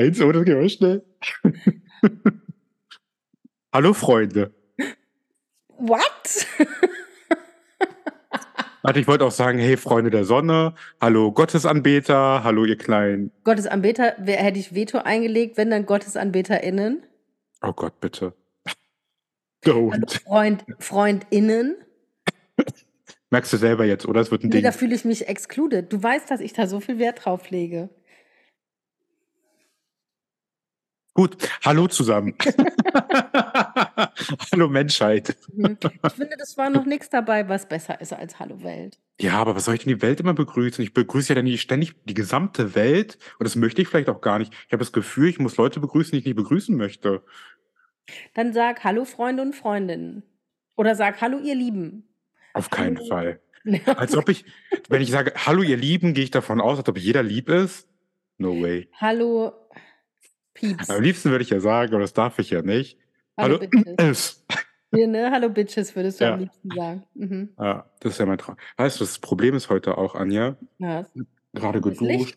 Eins, oh, das geht aber schnell. Hallo Freunde. What? Warte, ich wollte auch sagen, hey Freunde der Sonne, hallo Gottesanbeter, hallo ihr Kleinen. Gottesanbeter, wer hätte ich Veto eingelegt, wenn dann GottesanbeterInnen? Oh Gott, bitte. Also Don't. Freund, FreundInnen? Merkst du selber jetzt, oder? Es wird ein Nee, Ding. da fühle ich mich excluded. Du weißt, dass ich da so viel Wert drauf lege. Gut, hallo zusammen. hallo Menschheit. Mhm. Ich finde, das war noch nichts dabei, was besser ist als Hallo Welt. Ja, aber was soll ich denn die Welt immer begrüßen? Ich begrüße ja dann nicht ständig die gesamte Welt und das möchte ich vielleicht auch gar nicht. Ich habe das Gefühl, ich muss Leute begrüßen, die ich nicht begrüßen möchte. Dann sag Hallo Freunde und Freundinnen. Oder sag Hallo ihr Lieben. Auf keinen Hallo. Fall. Als ob ich, wenn ich sage, hallo ihr Lieben, gehe ich davon aus, als ob jeder lieb ist. No way. Hallo Pieps. Am liebsten würde ich ja sagen, aber das darf ich ja nicht. Hallo, Hallo, Bitches. es. Ja, ne? Hallo Bitches würdest du Ja. am liebsten sagen. Mhm. Ja, das ist ja mein Traum. Weißt du, das Problem ist heute auch, Anja, Ja, gerade geduscht.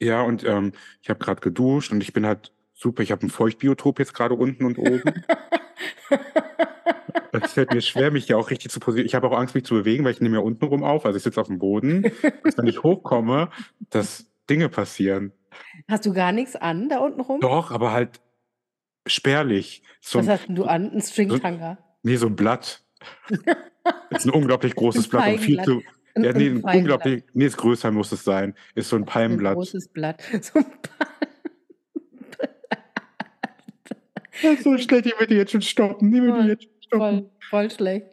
Ja, und ähm, ich habe gerade geduscht und ich bin halt super. Ich habe ein Feuchtbiotop jetzt gerade unten und oben. Es fällt mir schwer, mich hier auch richtig zu positionieren. Ich habe auch Angst, mich zu bewegen, weil ich nehme ja unten rum auf. Also ich sitze auf dem Boden. dass wenn ich hochkomme, dass Dinge passieren. Hast du gar nichts an da unten rum? Doch, aber halt spärlich. So Was ein, hast du an? Ein Stringtanga. nee, so ein Blatt. Ist ein unglaublich großes Ein Blatt und viel zu. Ein, Ja, nee, ein ein unglaublich. Nee, ist größer muss es sein. Ist so ein Ein Palmenblatt. großes Blatt. So ein ist so schlecht, ich würde jetzt schon stoppen. Ich würde jetzt schon stoppen. voll, voll schlecht.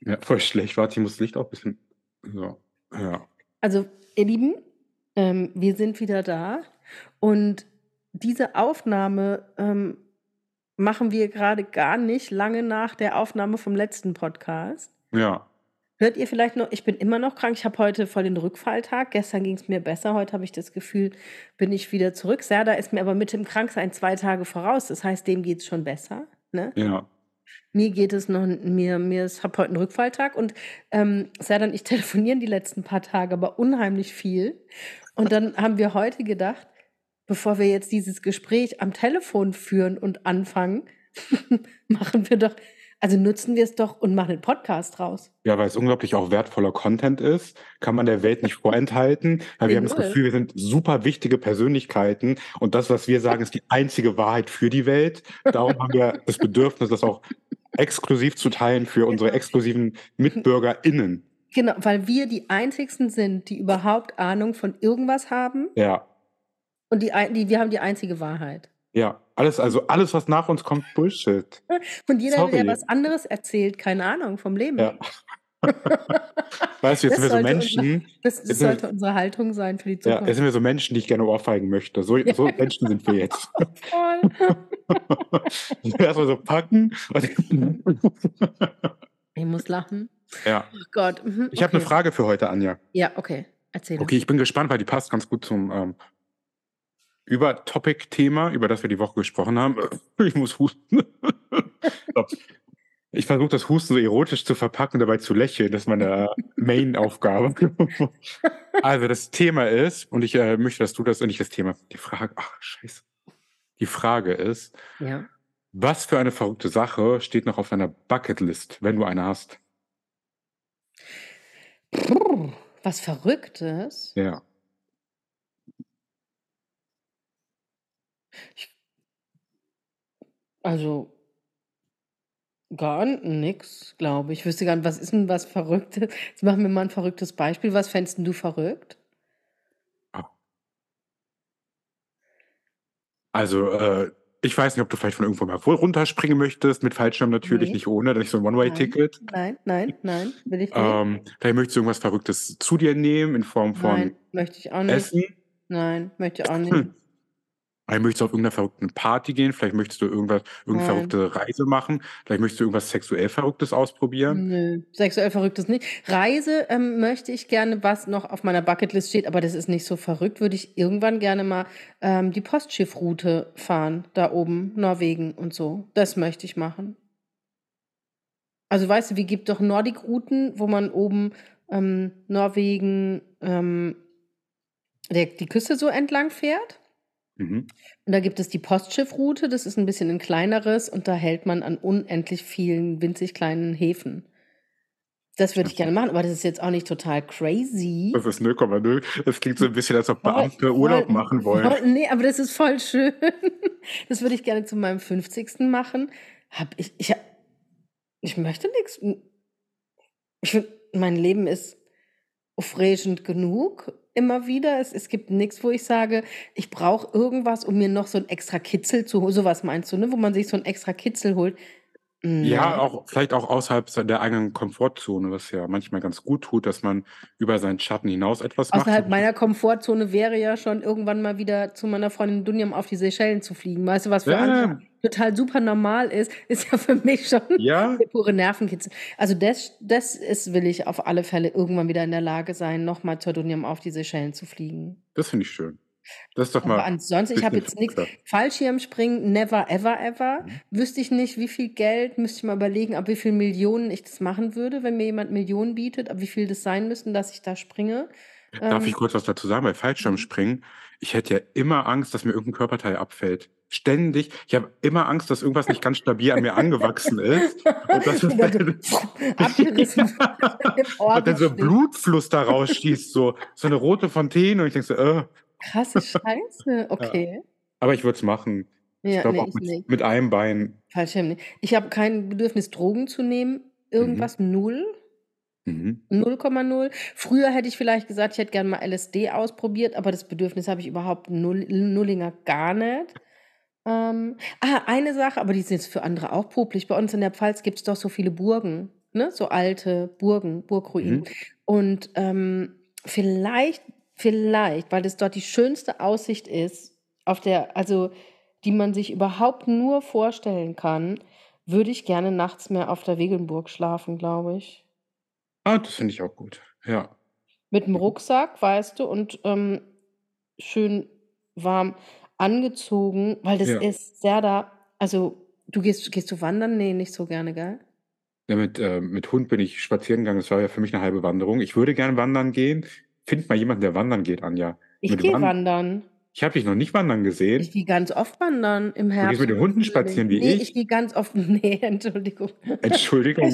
Ja, voll schlecht. Warte, ich muss das Licht auch ein bisschen. So. Ja. Also, ihr Lieben, ähm, wir sind wieder da und diese Aufnahme ähm, machen wir gerade gar nicht lange nach der Aufnahme vom letzten Podcast. Ja. Hört ihr vielleicht noch, ich bin immer noch krank, ich habe heute voll den Rückfalltag, gestern ging es mir besser, heute habe ich das Gefühl, bin ich wieder zurück. Serda ist mir aber mit dem Kranksein zwei Tage voraus, das heißt, dem geht es schon besser. Ne? Ja. Mir geht es noch, mir, mir ist, habe heute einen Rückfalltag und ähm, Serda und ich telefonieren die letzten paar Tage, aber unheimlich viel. Und dann haben wir heute gedacht, bevor wir jetzt dieses Gespräch am Telefon führen und anfangen, machen wir doch, also nutzen wir es doch und machen einen Podcast raus. Ja, weil es unglaublich auch wertvoller Content ist, kann man der Welt nicht vorenthalten, weil wir haben das. Gefühl, wir sind super wichtige Persönlichkeiten und das, was wir sagen, ist die einzige Wahrheit für die Welt. Darum haben wir das Bedürfnis, das auch exklusiv zu teilen für unsere exklusiven MitbürgerInnen. Genau, weil wir die einzigsten sind, die überhaupt Ahnung von irgendwas haben Ja, und die, die, wir haben die einzige Wahrheit. ja. Alles, also alles, was nach uns kommt, Bullshit. Und jeder, der Sorry. was anderes erzählt, keine Ahnung vom Leben. Ja. Weißt du, jetzt Das sind wir so sollte Menschen, Das, das Jetzt sind wir- sollte unsere Haltung sein für die ja, Zukunft. jetzt sind wir so Menschen, die ich gerne ohrfeigen möchte. So, so Menschen sind wir jetzt. Voll. Erstmal so packen. Ich muss lachen. ja. Oh Gott. mhm, Ich habe eine okay. Frage für heute, Anja. Ja, okay. Erzähl. Okay, ich bin gespannt, weil die passt ganz gut zum ähm, Über-Topic-Thema, über das wir die Woche gesprochen haben. Ich muss husten. Ich versuche das Husten so erotisch zu verpacken dabei zu lächeln. Das ist meine Main-Aufgabe. Also das Thema ist, und ich äh, möchte, dass du das, nicht das Thema, die Frage, ach scheiße. Die Frage ist, Ja. Was für eine verrückte Sache steht noch auf deiner Bucketlist, wenn du eine hast? Puh, was Verrücktes. Ja. Also gar nix, glaube ich. Ich wüsste gar nicht, was ist denn was Verrücktes? Jetzt machen wir mal ein verrücktes Beispiel. Was fändest denn du verrückt? Also, äh, Ich weiß nicht, ob du vielleicht von irgendwo mal wohl runterspringen möchtest, mit Fallschirm natürlich, Ne. nicht ohne, nicht so 'n Nein, One-Way-Ticket. nein, nein, nein, will ich nicht. Ähm, vielleicht möchtest du irgendwas Verrücktes zu dir nehmen in Form von Nein, möchte ich auch nicht. Essen. Nein, möchte ich auch nicht. Hm. Vielleicht möchtest du auf irgend 'ner verrückten Party gehen, vielleicht möchtest du irgendwas irgend 'ne Nein. verrückte Reise machen, vielleicht möchtest du irgendwas sexuell Verrücktes ausprobieren. Nö, sexuell Verrücktes nicht. Reise, ähm, möchte ich gerne, was noch auf meiner Bucketlist steht, aber das ist nicht so verrückt, würde ich irgendwann gerne mal, ähm, die Postschiffroute fahren, da oben, Norwegen und so. Das möchte ich machen. Also, weißt du, wie gibt doch Nordic-Routen, wo man oben, ähm, Norwegen, ähm, der die Küste so entlang fährt? Mhm. Und da gibt es die Postschiffroute, das ist 'n bisschen 'n kleineres und da hält man an unendlich vielen winzig kleinen Häfen. Das würde ich gerne machen, aber das ist jetzt auch nicht total crazy. Das ist 0,0. Das klingt so 'n bisschen, als ob Voll, Beamte Urlaub voll, machen wollen. voll ne, aber das ist voll schön. Das würde ich gerne zu meinem 50. machen. Habe ich ich ich möchte m ich finde, mein Leben ist aufregend genug immer wieder. Es es gibt nix, wo ich sage, ich brauche irgendwas, um mir noch so 'n extra Kitzel zu ho so was meinst du, ne, wo man sich so 'n extra Kitzel holt? Ja, Ne. auch vielleicht auch außerhalb der eigenen Komfortzone, was ja manchmal ganz gut tut, dass man über seinen Schatten hinaus etwas macht. Außerhalb meiner Komfortzone wäre ja schon irgendwann mal wieder zu meiner Freundin Dunjam auf die Seychellen zu fliegen. Weißt du, was für andere Ja. total super normal ist, ist ja für mich schon Ja. pure Nervenkitzel. Also, das das ist will ich auf alle Fälle irgendwann wieder in der Lage sein, noch mal zur Dunjam auf die Seychellen zu fliegen. Das finde ich schön. Das ist doch Aber mal ansonsten ich habe jetzt verrückter. Fallschirmspringen, never ever ever. Mhm. Wüsste ich nicht, wie viel Geld müsste ich mal überlegen, ab wie viel Millionen ich das machen würde, wenn mir jemand Millionen bietet, ab wie viel das sein müssten, dass ich da springe. Darf ich Ähm kurz was dazu sagen? Bei Mhm. Fallschirmspringen, ich hätte ja immer Angst, dass mir irgend 'n Körperteil abfällt. Ständig. Ich habe immer Angst, dass irgendwas nicht ganz stabil an mir angewachsen ist und dass es dann abgerissen ja, und dann so. Blutfluss da rausschießt, so so 'ne rote Fontäne und ich denke so: „Äh.“ Krasse Scheiße, Ja. okay. Aber ich würde es machen. Ich Ja, glaube ne, auch ich mit nicht. mit einem Bein. Fallschirm nicht. Ich habe kein Bedürfnis, Drogen zu nehmen, Mhm. irgendwas, 0. Mhm. 0,0. Früher hätte ich vielleicht gesagt, ich hätte gern mal LSD ausprobiert, aber das Bedürfnis habe ich überhaupt null Nullinger gar nicht. Ähm, ah, eine Sache, aber die ist jetzt für andere auch popelig. Bei uns in der Pfalz gibt's doch so viele Burgen, ne, so alte Burgen, Burgruinen. Mhm. Und, ähm, vielleicht vielleicht, weil das dort die schönste Aussicht ist, auf der also, die man sich überhaupt nur vorstellen kann, würde ich gerne nachts mehr auf der Wegelnburg schlafen, glaube ich. Ah, das finde ich auch gut. Ja. Mit'm Mhm. Rucksack, weißt du, und, ähm, schön warm angezogen, weil das Ja. ist sehr da also, du gehst gehst du wandern? Ne, nicht so gerne, gell? Ja, mit äh, mit Hund bin ich spazieren gegangen. Das war ja für mich 'ne halbe Wanderung. Ich würde gern wandern gehen. Find mal jemanden, der wandern geht, Anja. Ich gehe Wan wandern. Ich habe dich noch nicht wandern Ich gesehen. gehe ganz oft wandern im Du Herbst gehst mit den Hunden spazieren wie Ne, ich? ich gehe ganz oft ne, Entschuldigung. Entschuldigung.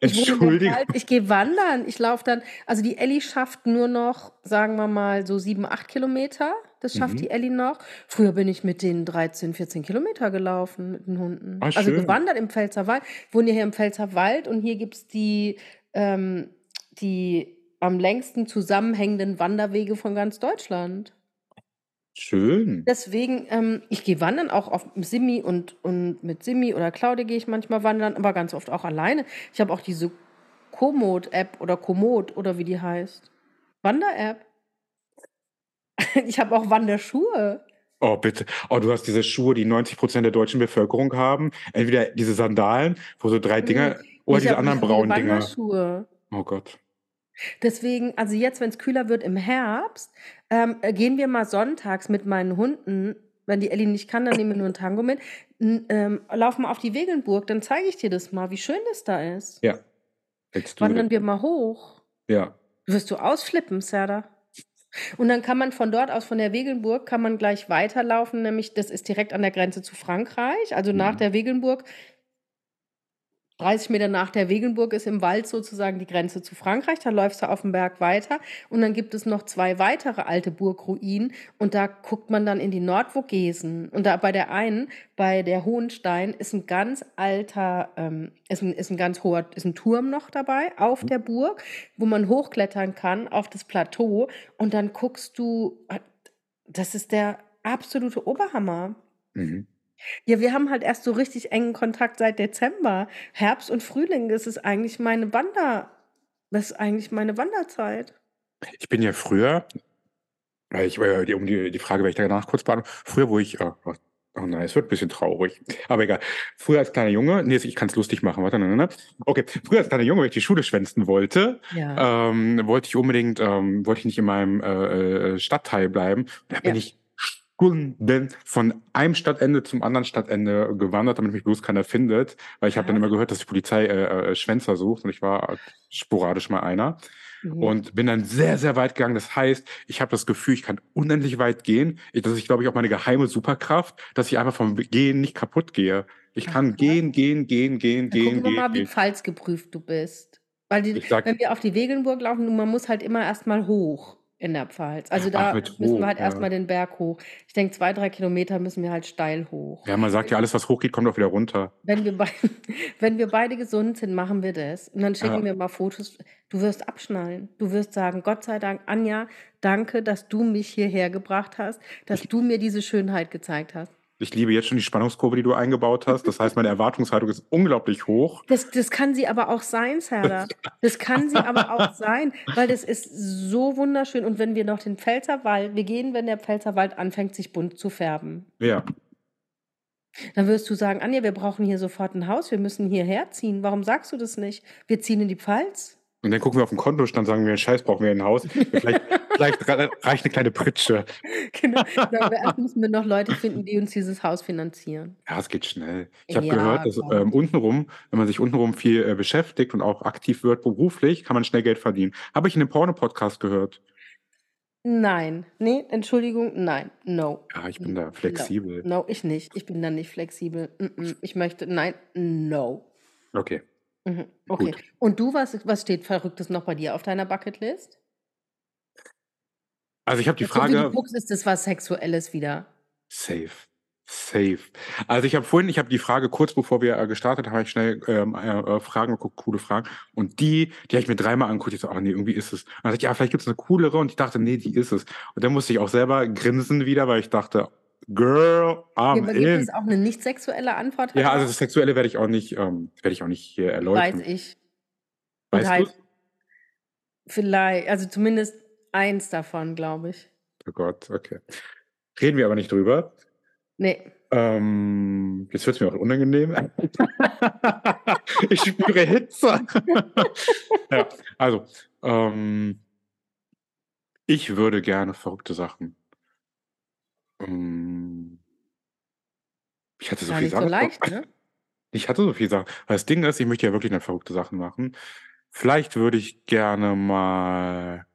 Ich ich Entschuldigung. Ich gehe wandern. Ich laufe dann also, die Elli schafft nur noch, sagen wir mal, so 7, 8 Kilometer. Das schafft Mhm. die Elli noch. Früher bin ich mit denen 13, 14 Kilometer gelaufen mit den Hunden. Ah, Also, gewandert im Pfälzerwald. Ich wohne ja hier im Pfälzerwald und hier gibt's die ähm, die am längsten zusammenhängenden Wanderwege von ganz Deutschland. Schön. Deswegen, ähm, ich gehe wandern, auch auf Simi und und mit Simi oder Claudia gehe ich manchmal wandern, aber ganz oft auch alleine. Ich habe auch diese Komoot-App oder Komoot oder wie die heißt. Wander-App. Ich habe auch Wanderschuhe. Oh, bitte. Oh, du hast diese Schuhe, die 90% der deutschen Bevölkerung haben. Entweder diese Sandalen, wo so 3 Hm, Dinger oder ich diese anderen braunen Dinger. Wanderschuhe. Oh Gott. Deswegen also, jetzt, wenn's kühler wird im Herbst, ähm, äh, gehen wir mal sonntags mit meinen Hunden wenn die Elli nicht kann, dann nehmen wir nur 'n Tango mit, n ähm, laufen wir auf die Wegelnburg, dann zeige ich dir das mal, wie schön das da ist. Ja. Wandern wir mal hoch. Ja. Wirst du ausflippen, Serda. Und dann kann man von dort aus, von der Wegelnburg, kann man gleich weiterlaufen, nämlich das ist direkt an der Grenze zu Frankreich. Also, nach Mhm. der Wegelnburg 30 Meter nach der Wegelnburg ist im Wald sozusagen die Grenze zu Frankreich. Da läufst du auf'm Berg weiter und dann gibt es noch 2 weitere alte Burgruinen und da guckt man dann in die Nordvogesen. Und da bei der einen, bei der Hohenstein, ist 'n ganz alter ähm, ist 'n ist 'n ganz hoher ist 'n Turm noch dabei auf der Burg, wo man hochklettern kann auf das Plateau und dann guckst du äh, das ist der absolute Oberhammer. Mhm. Ja, wir haben halt erst so richtig engen Kontakt seit Dezember. Herbst und Frühling, das ist eigentlich meine Wander das ist eigentlich meine Wanderzeit. Ich bin ja früher weil ich äh, die um die die Frage werde ich danach kurz beantworten. Früher, wo ich oh oh nein, es wird 'n bisschen traurig, aber egal. Früher als kleiner Junge ne, ich kann's lustig machen, warte, ne, ne, ne. Okay, früher als kleiner Junge, wenn ich die Schule schwänzen wollte, Ja. ähm, wollte ich unbedingt ähm, wollte ich nicht in meinem, äh, äh, Stadtteil bleiben. Da bin Ja. ich Stunden von einem Stadtende zum anderen Stadtende gewandert, damit mich bloß keiner findet, weil ich habe dann immer gehört, dass die Polizei, äh, äh, Schwänzer sucht und ich war sporadisch mal einer Mhm. und bin dann sehr, sehr weit gegangen. Das heißt, ich habe das Gefühl, ich kann unendlich weit gehen. Ich das ist, glaube ich, auch meine geheime Superkraft, dass ich einfach vom Gehen nicht kaputt gehe. Ich kann krass. gehen, gehen, gehen, gehen, Dann gehen, gucken wir gehen, mal, wie gehen. pfalzgeprüft du bist. Weil die sage wenn wir auf die Wegelnburg laufen, man muss halt immer erst mal hoch in der Pfalz. Also, Ach, da mit müssen wir hoch, halt erst ja. mal den Berg hoch. Ich denke, 2, 3 Kilometer müssen wir halt steil hoch. Ja, man sagt ja, alles, was hochgeht, kommt auch wieder runter. Wenn wir bei wenn wir beide gesund sind, machen wir das. Und dann schicken Ja. wir mal Fotos. Du wirst abschnallen. Du wirst sagen: „Gott sei Dank, Anja, danke, dass du mich hierher gebracht hast, dass Ich du mir diese Schönheit gezeigt hast.“ Ich liebe jetzt schon die Spannungskurve, die du eingebaut hast. Das heißt, meine Erwartungshaltung ist unglaublich hoch. Das das kann sie aber auch sein, Serdar. Das kann sie aber auch sein, weil das ist so wunderschön. Und wenn wir noch den Pfälzerwald wir gehen, wenn der Pfälzerwald anfängt, sich bunt zu färben. Ja. Dann wirst du sagen: „Anja, wir brauchen hier sofort 'n Haus. Wir müssen hierher ziehen. Warum sagst du das nicht? Wir ziehen in die Pfalz.“ Und dann gucken wir auf den Kontostand, sagen wir: „Scheiß, brauchen wir 'n Haus.“ Vielleicht vielleicht rei reicht 'ne kleine Pritsche. Genau. Aber erst müssen wir noch Leute finden, die uns dieses Haus finanzieren. Ja, es geht schnell. Ich habe Ja, gehört, dass, ähm, untenrum wenn man sich untenrum viel, äh, beschäftigt und auch aktiv wird beruflich, kann man schnell Geld verdienen. Habe ich in 'nem Porno-Podcast gehört. Nein. Ne, Entschuldigung, nein. No. Ja, ich bin da No. flexibel. No, ich nicht. Ich bin da nicht flexibel. Ich möchte nein, no. Okay. Mhm. Okay. Gut. Und du, was was steht Verrücktes noch bei dir auf deiner Bucketlist? Also, ich habe die Jetzt, so wie du Frage guckst, ist das was Sexuelles wieder. Safe. Safe. Also, ich habe vorhin ich habe die Frage kurz bevor wir, äh, gestartet haben, habe ich schnell, ähm, äh, äh, Fragen geguckt, coole Fragen. Und die die habe ich mir dreimal angeguckt. Ich so: „Ah ne, irgendwie ist es.“ Und dann dachte ich: „Ja, vielleicht gibt's 'ne coolere.“ Und ich dachte: „Ne, die ist es.“ Und dann musste ich auch selber grinsen wieder, weil ich dachte: „Girl, Ja, I'm aber gibt es in.“ auch 'ne nicht sexuelle Antwort Ja, also, das Sexuelle werde ich auch nicht ähm, werde ich auch nicht hier Weiß erläutern. ich. Und Weißt halt du's? Viellei also, zumindest eins davon, glaube ich. Oh Gott, okay. Reden wir aber nicht drüber. Ne. Ähm, jetzt wird's mir auch unangenehm. Ich spüre Hitze. Ja, also, ähm ich würde gerne verrückte Sachen hm ich hatte so Gar viel nicht so Sachen leicht, ne? Ich hatte so viel Sachen. Weil das Ding ist, ich möchte ja wirklich dann verrückte Sachen machen. Vielleicht würde ich gerne mal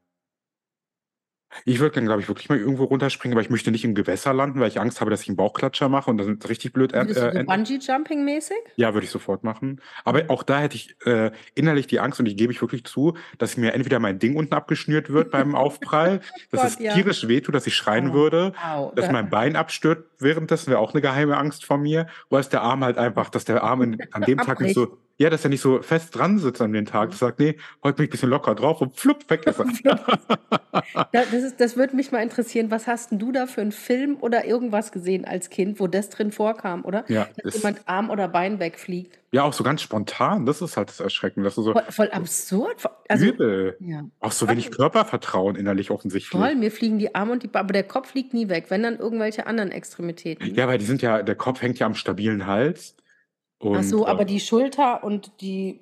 ich würde gerne, glaube ich, wirklich mal irgendwo runterspringen, aber ich möchte nicht im Gewässer landen, weil ich Angst habe, dass ich 'n Bauchklatscher mache und dann richtig blöd end Würdest äh, du so ende. Bungee-Jumping-mäßig? Ja, würde ich sofort machen. Aber auch da hätte ich, äh, innerlich die Angst und die gebe ich wirklich zu, dass mir entweder mein Ding unten abgeschnürt wird beim Aufprall, dass Gott, es ja. tierisch wehtut, dass ich schreien Au, würde, au, dass da mein Bein abstürzt währenddessen, wäre auch 'ne geheime Angst von mir. Oder dass der Arm halt einfach dass der Arm in an dem Tag nicht so ja, dass er nicht so fest dran sitzt an dem Tag. Das sagt: „Ne, heute bin ich bisschen locker drauf“ und flupp, weg ist er. Da das ist das würde mich mal interessieren, was hast 'n du da für 'n Film oder irgendwas gesehen als Kind, wo das drin vorkam, oder? Ja, Dass das jemand Arm oder Bein wegfliegt. Ja, auch so ganz spontan. Das ist halt das Erschreckende, dass du so Voll voll absurd. Also übel. ja. Auch so wenig. Körpervertrauen innerlich offensichtlich. Voll, mir fliegen die Arme und die Be aber der Kopf fliegt nie weg, wenn dann irgendwelche anderen Extremitäten. Ja, weil die sind ja der Kopf hängt ja am stabilen Hals Ach und, so, aber äh die Schulter und die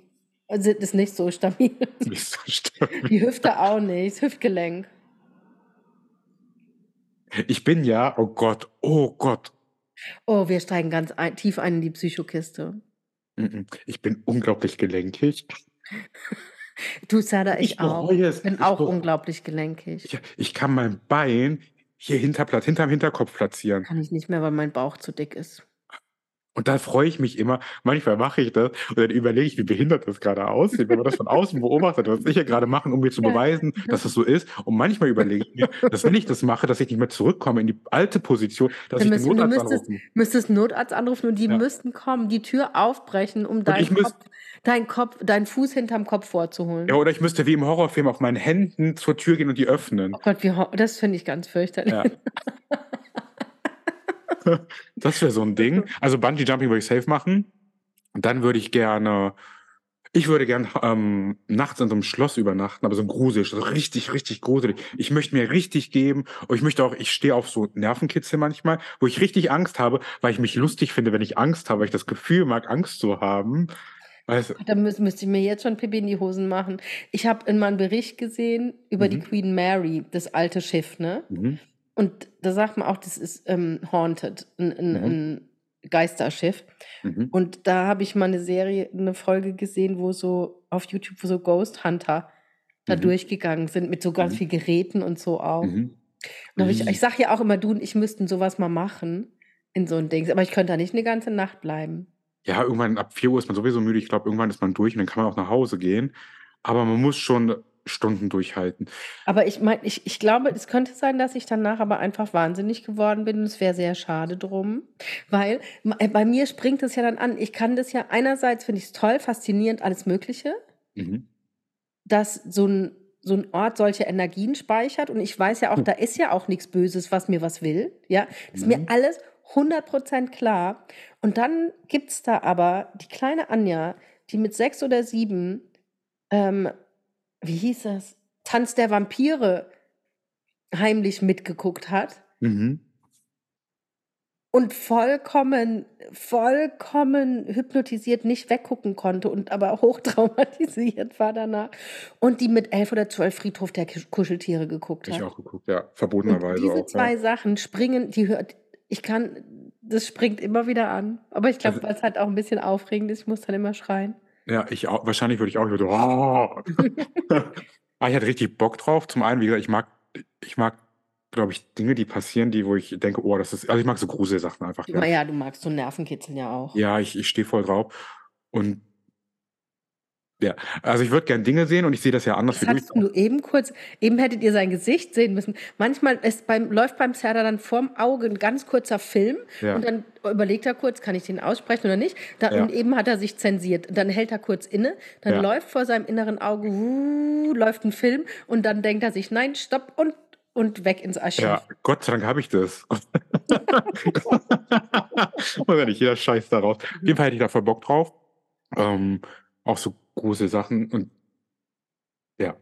sind ist nicht so stabil. Nicht so stabil. Die Hüfte auch nicht, das Hüftgelenk. Ich bin ja oh Gott, oh Gott. Oh, wir steigen ganz ein tief ein in die Psychokiste. Ich bin unglaublich gelenkig. Du, Serdar, ich Ich auch. bereue es. Bin Ich auch bere unglaublich gelenkig. Ich ich kann mein Bein hier hinter hinterm Hinterkopf platzieren. Kann ich nicht mehr, weil mein Bauch zu dick ist. Und da freue ich mich immer. Manchmal mache ich das und dann überlege ich, wie behindert das grade aussieht, wenn man das von außen beobachtet, was ich hier grade mache, um mir zu Ja. beweisen, dass es so ist. Und manchmal überlege ich mir, dass wenn ich das mache, dass ich nicht mehr zurückkomme in die alte Position, dass Dann ich den müsst du Notarzt müsstest anrufen müsstest Notarzt anrufen und die Ja. müssten kommen, die Tür aufbrechen, um deinen Kopf deinen Kopf deinen Fuß hinterm Kopf Ja, vorzuholen. oder ich müsste wie im Horrorfilm auf meinen Händen zur Tür gehen und die öffnen. Oh Gott, wie das finde ich ganz fürchterlich. Ja. Das wäre so ein Ding. Also Bungee Jumping würde ich safe machen. Und dann würde ich gerne ich würde gern, ähm, nachts in so einem Schloss übernachten, aber so gruselig, so richtig, richtig gruselig. Ich möchte mir richtig geben und ich möchte auch ich stehe auf so Nervenkitzel manchmal, wo ich richtig Angst habe, weil ich mich lustig finde, wenn ich Angst habe, weil ich das Gefühl mag, Angst zu haben. Weißt? Da müß müsste ich mir jetzt schon Pipi in die Hosen machen. Ich habe in meinem Bericht gesehen über die Mhm. Queen Mary, das alte Schiff, ne? Mhm. Und da sagt man auch, das ist, ähm, haunted, 'n 'n Mhm. 'n Geisterschiff. Mhm. Und da habe ich mal 'ne Serie 'ne Folge gesehen, wo so auf YouTube, wo so Ghost Hunter da Mhm. durchgegangen sind mit so ganz Mhm. viel Geräten und so auch. Mhm. Ich ich Ih. sage ja auch immer, du und ich müssten so was mal machen in so 'n Dings, aber ich könnte da nicht 'ne ganze Nacht bleiben. Ja, irgendwann ab 4:00 ist man sowieso müde. Ich glaube, irgendwann ist man durch und dann kann man auch nach Hause gehen. Aber man muss schon Stunden durchhalten. Aber ich meine, ich ich glaube, es könnte sein, dass ich danach aber einfach wahnsinnig geworden bin es wäre sehr schade drum, weil äh, bei mir springt es ja dann an. Ich kann das ja einerseits finde ich's toll, faszinierend, alles Mögliche, Mhm. dass so 'n so 'n Ort solche Energien speichert und ich weiß ja auch, Hm. da ist ja auch nix Böses, was mir was will, ja? Ist mir Mhm. alles 100% klar. Und dann gibt's da aber die kleine Anja, die mit 6 oder 7, ähm, wie hieß das? Tanz der Vampire heimlich mitgeguckt hat Mhm. und vollkommen vollkommen hypnotisiert nicht weggucken konnte und aber hochtraumatisiert war danach und die mit 11 oder 12 Friedhof der Kuscheltiere geguckt Ich hat. auch geguckt, ja, Und verbotenerweise diese auch, ja. 2 Sachen springen die hört ich kann das springt immer wieder an. Aber ich glaube, Also weil's halt auch 'n bisschen aufregend ist, ich muss dann immer schreien. Ja, ich au wahrscheinlich würde ich auch so: „Ah!“ Ah, ich hatte richtig Bock drauf. Zum einen, wie gesagt, ich mag ich mag, glaube ich, Dinge, die passieren, die wo ich denke: „Oh, das ist“ also, ich mag so Gruselsachen einfach Du gern. na ja, du magst so Nervenkitzel ja auch. Ja, ich ich stehe voll drauf. Und ja, also, ich würde gern Dinge sehen und ich sehe das ja anders Das hattest du eben kurz eben hättet ihr sein Gesicht sehen müssen. Manchmal ist beim läuft beim Serdar dann vorm Auge 'n ganz kurzer Film Ja. und dann überlegt er kurz: „Kann ich den aussprechen oder nicht?“ Da Ja. und eben hat er sich zensiert. Dann hält er kurz inne, dann Ja. läuft vor seinem inneren Auge läuft 'n Film und dann denkt er sich: „Nein, stopp“ und und weg ins Archiv. Ja, Gott sei Dank habe ich das. Muss ja nicht jeder scheißt da raus. Auf jeden Fall hätte ich da voll Bock drauf. Ähm, auch so Gruselsachen und ja.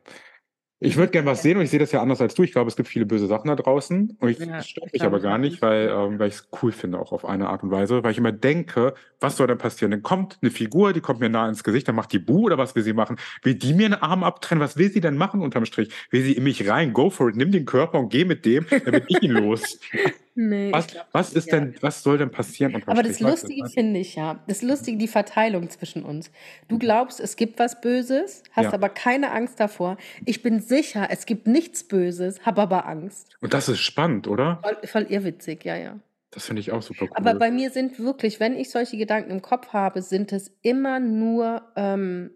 Ich würde gern was sehen und ich sehe das ja anders als du. Ich glaube, es gibt viele böse Sachen da draußen und ich Ja, es ich mich aber ich gar nicht, weil ähm, weil ich's cool finde auch auf eine Art und Weise, weil ich immer denke: „Was soll denn passieren?“ Dann kommt 'ne Figur, die kommt mir nah ins Gesicht, dann macht die „Buh“ oder was will sie machen? Will die mir 'n Arm abtrennen? Was will sie denn machen unterm Strich? Will sie in mich rein? Go for it, nimm den Körper und geh mit dem, dann bin ich ihn los. Ne, ich Was was ist ja. denn was soll denn passieren Aber das Lustige finde ich ja das Lustige, die Verteilung zwischen uns. Du glaubst, es gibt was Böses, hast Ja. aber keine Angst davor. Ich bin sicher, es gibt nichts Böses, habe aber Angst. Und das ist spannend, oder? Voll voll irrwitzig, ja, ja. Das finde ich auch super Aber cool. bei mir sind wirklich, wenn ich solche Gedanken im Kopf habe, sind es immer nur, ähm,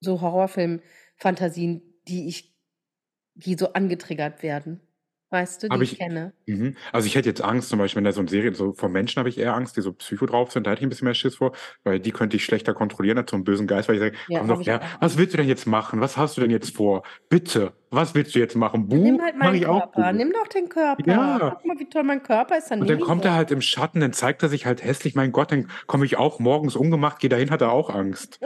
so Horrorfilm-Fantasien, die ich die so angetriggert werden. Weißt du, die Habe ich ich kenne. mhm. Also, ich hätte jetzt Angst, zum Beispiel, wenn da so 'n Serien so vor Menschen habe ich eher Angst, die so Psycho drauf sind. Da hätte ich 'n bisschen mehr Schiss vor, weil die könnte ich schlechter kontrollieren als so 'n bösen Geist, weil ich sage: Ja, „Komm habe doch ich her, auch was Angst. willst du denn jetzt machen? Was hast du denn jetzt vor? Bitte, was willst du jetzt machen? Nimm Buh, halt mache meinen ich auch Körper. Buh.“ Nimm doch den Körper. Ja. Guck mal, wie toll mein Körper ist, dann Und dann ihn kommt er doch. halt im Schatten, dann zeigt er sich halt hässlich. Mein Gott, dann komme ich auch morgens ungemacht, gehe dahin, hat er auch Angst.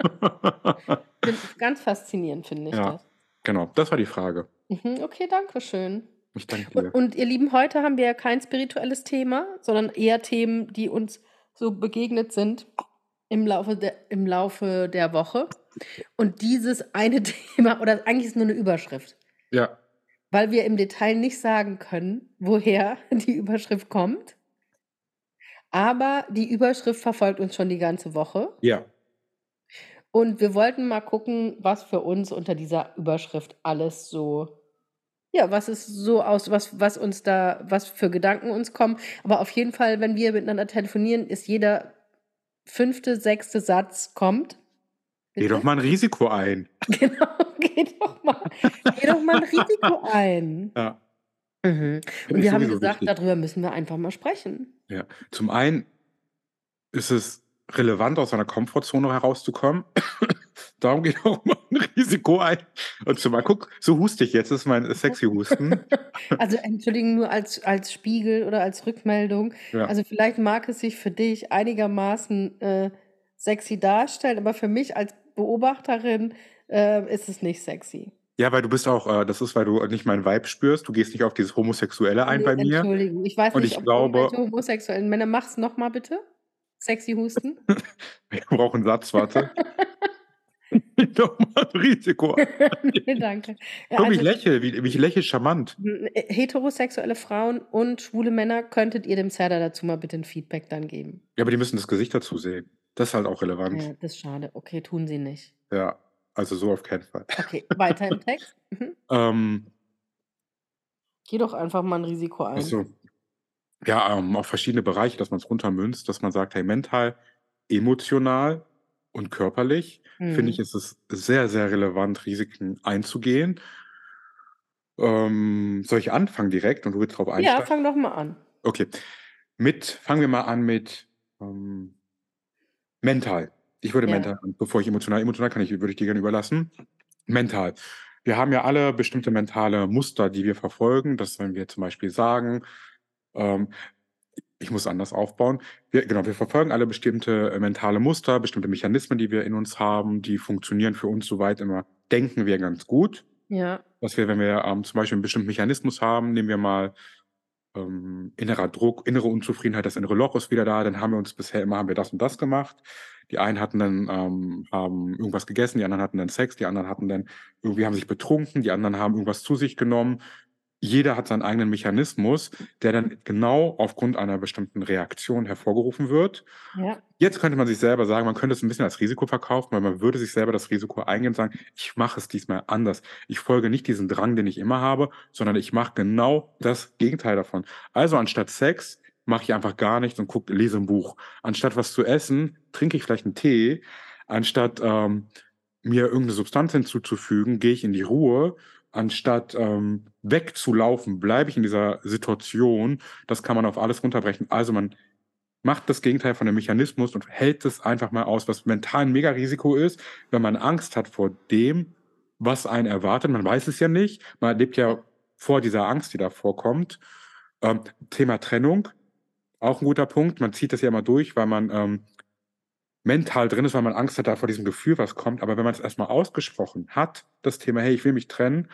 Ganz faszinierend, finde ich Ja, das. Genau. Das war die Frage. Mhm, okay, danke schön. Ich danke Und dir. und ihr Lieben, heute haben wir ja kein spirituelles Thema, sondern eher Themen, die uns so begegnet sind im Laufe der im Laufe der Woche. Und dieses eine Thema oder eigentlich ist es nur 'ne Überschrift. Ja. Weil wir im Detail nicht sagen können, woher die Überschrift kommt. Aber die Überschrift verfolgt uns schon die ganze Woche. Ja. Und wir wollten mal gucken, was für uns unter dieser Überschrift alles so ja, was es so aus was was uns da was für Gedanken uns kommen. Aber auf jeden Fall, wenn wir miteinander telefonieren, ist jeder 5., 6. Satz kommt Geh bitte? doch mal 'n Risiko ein. Genau, geh doch mal geh doch mal 'n Risiko ein. Ja. Mhm. Und wir haben gesagt, wichtig. darüber müssen wir einfach mal sprechen. Ja. Zum einen ist es relevant, aus seiner Komfortzone herauszukommen. Darum geht auch meine Risiko ein und so mal guck, so huste ich jetzt, das ist mein sexy Husten. Also, Entschuldigung, nur als als Spiegel oder als Rückmeldung. Ja. Also, vielleicht mag es sich für dich einigermaßen, äh, sexy darstellen, aber für mich als Beobachterin, äh, ist es nicht sexy. Ja, weil du bist auch äh, das ist, weil du nicht meinen Vibe spürst. Du gehst nicht auf dieses Homosexuelle ein Ne, bei mir. Entschuldigung. Ich weiß Und nicht, ich ob glaube homosexuellen Männer mach's noch mal bitte. Sexy Husten. Ich brauche 'n Satz, warte. Noch mal Risiko ein. Ne, danke. Ja, Guck, wie ich also lächle, wie wie ich lächle charmant. äh, heterosexuelle Frauen und schwule Männer, könntet ihr dem Serdar dazu mal bitte 'n Feedback dann geben? Ja, aber die müssen das Gesicht dazu sehen. Das ist halt auch relevant. Ja, das ist schade. Okay, tun sie nicht. Ja, also so auf keinen Fall. Okay, weiter im Text. Mhm. Ähm Geh doch einfach mal 'n Risiko ein. so. Ja, ähm, auf verschiedene Bereiche, dass man's runtermünzt, dass man sagt: „Hey, mental, emotional und körperlich, finde ich, Mhm. ist es sehr, sehr relevant, Risiken einzugehen.“ Ähm, soll ich anfangen direkt und du willst drauf Ja, einsteigen? fang doch mal an. Okay. Mit fangen wir mal an mit, ähm mental. Ich würde Ja. mental bevor ich emotional emotional kann ich würde ich dir gerne überlassen. Mental. Wir haben ja alle bestimmte mentale Muster, die wir verfolgen, dass wenn wir zum Beispiel sagen, ähm ich muss anders aufbauen. Wir genau, wir verfolgen alle bestimmte, äh, mentale Muster, bestimmte Mechanismen, die wir in uns haben, die funktionieren für uns soweit immer denken wir ganz gut. Ja. Dass wir, wenn wir, ähm, zum Beispiel 'n bestimmten Mechanismus haben, nehmen wir mal, ähm, innerer Druck, innere Unzufriedenheit, das innere Loch ist wieder da, dann haben wir uns bisher immer haben wir das und das gemacht. Die einen hatten dann ähm, haben irgendwas gegessen, die anderen hatten dann Sex, die anderen hatten dann irgendwie haben sich betrunken, die anderen haben irgendwas zu sich genommen. Jeder hat seinen eigenen Mechanismus, der dann genau aufgrund einer bestimmten Reaktion hervorgerufen wird. Ja. Jetzt könnte man sich selber sagen, man könnte es 'n bisschen als Risiko verkaufen, weil man würde sich selber das Risiko eingehen und sagen: „Ich mache es diesmal anders. Ich folge nicht diesem Drang, den ich immer habe, sondern ich mache genau das Gegenteil davon.“ Also, anstatt Sex mache ich einfach gar nichts und gucke lese 'n Buch. Anstatt was zu essen, trinke ich vielleicht 'n Tee. Anstatt, ähm, mir irgend 'ne Substanz hinzuzufügen, gehe ich in die Ruhe. Anstatt, ähm, wegzulaufen, bleibe ich in dieser Situation. Das kann man auf alles runterbrechen. Also, man macht das Gegenteil von dem Mechanismus und hält es einfach mal aus, was mental 'n Megarisiko ist, wenn man Angst hat vor dem, was einen erwartet. Man weiß es ja nicht. Man lebt ja vor dieser Angst, die da vorkommt. Ähm, Thema Trennung, auch 'n guter Punkt. Man zieht das ja immer durch, weil man, ähm, mental drin ist, weil man Angst hat da vor diesem Gefühl, was kommt. Aber wenn man's erst mal ausgesprochen hat, das Thema: „Hey, ich will mich trennen“,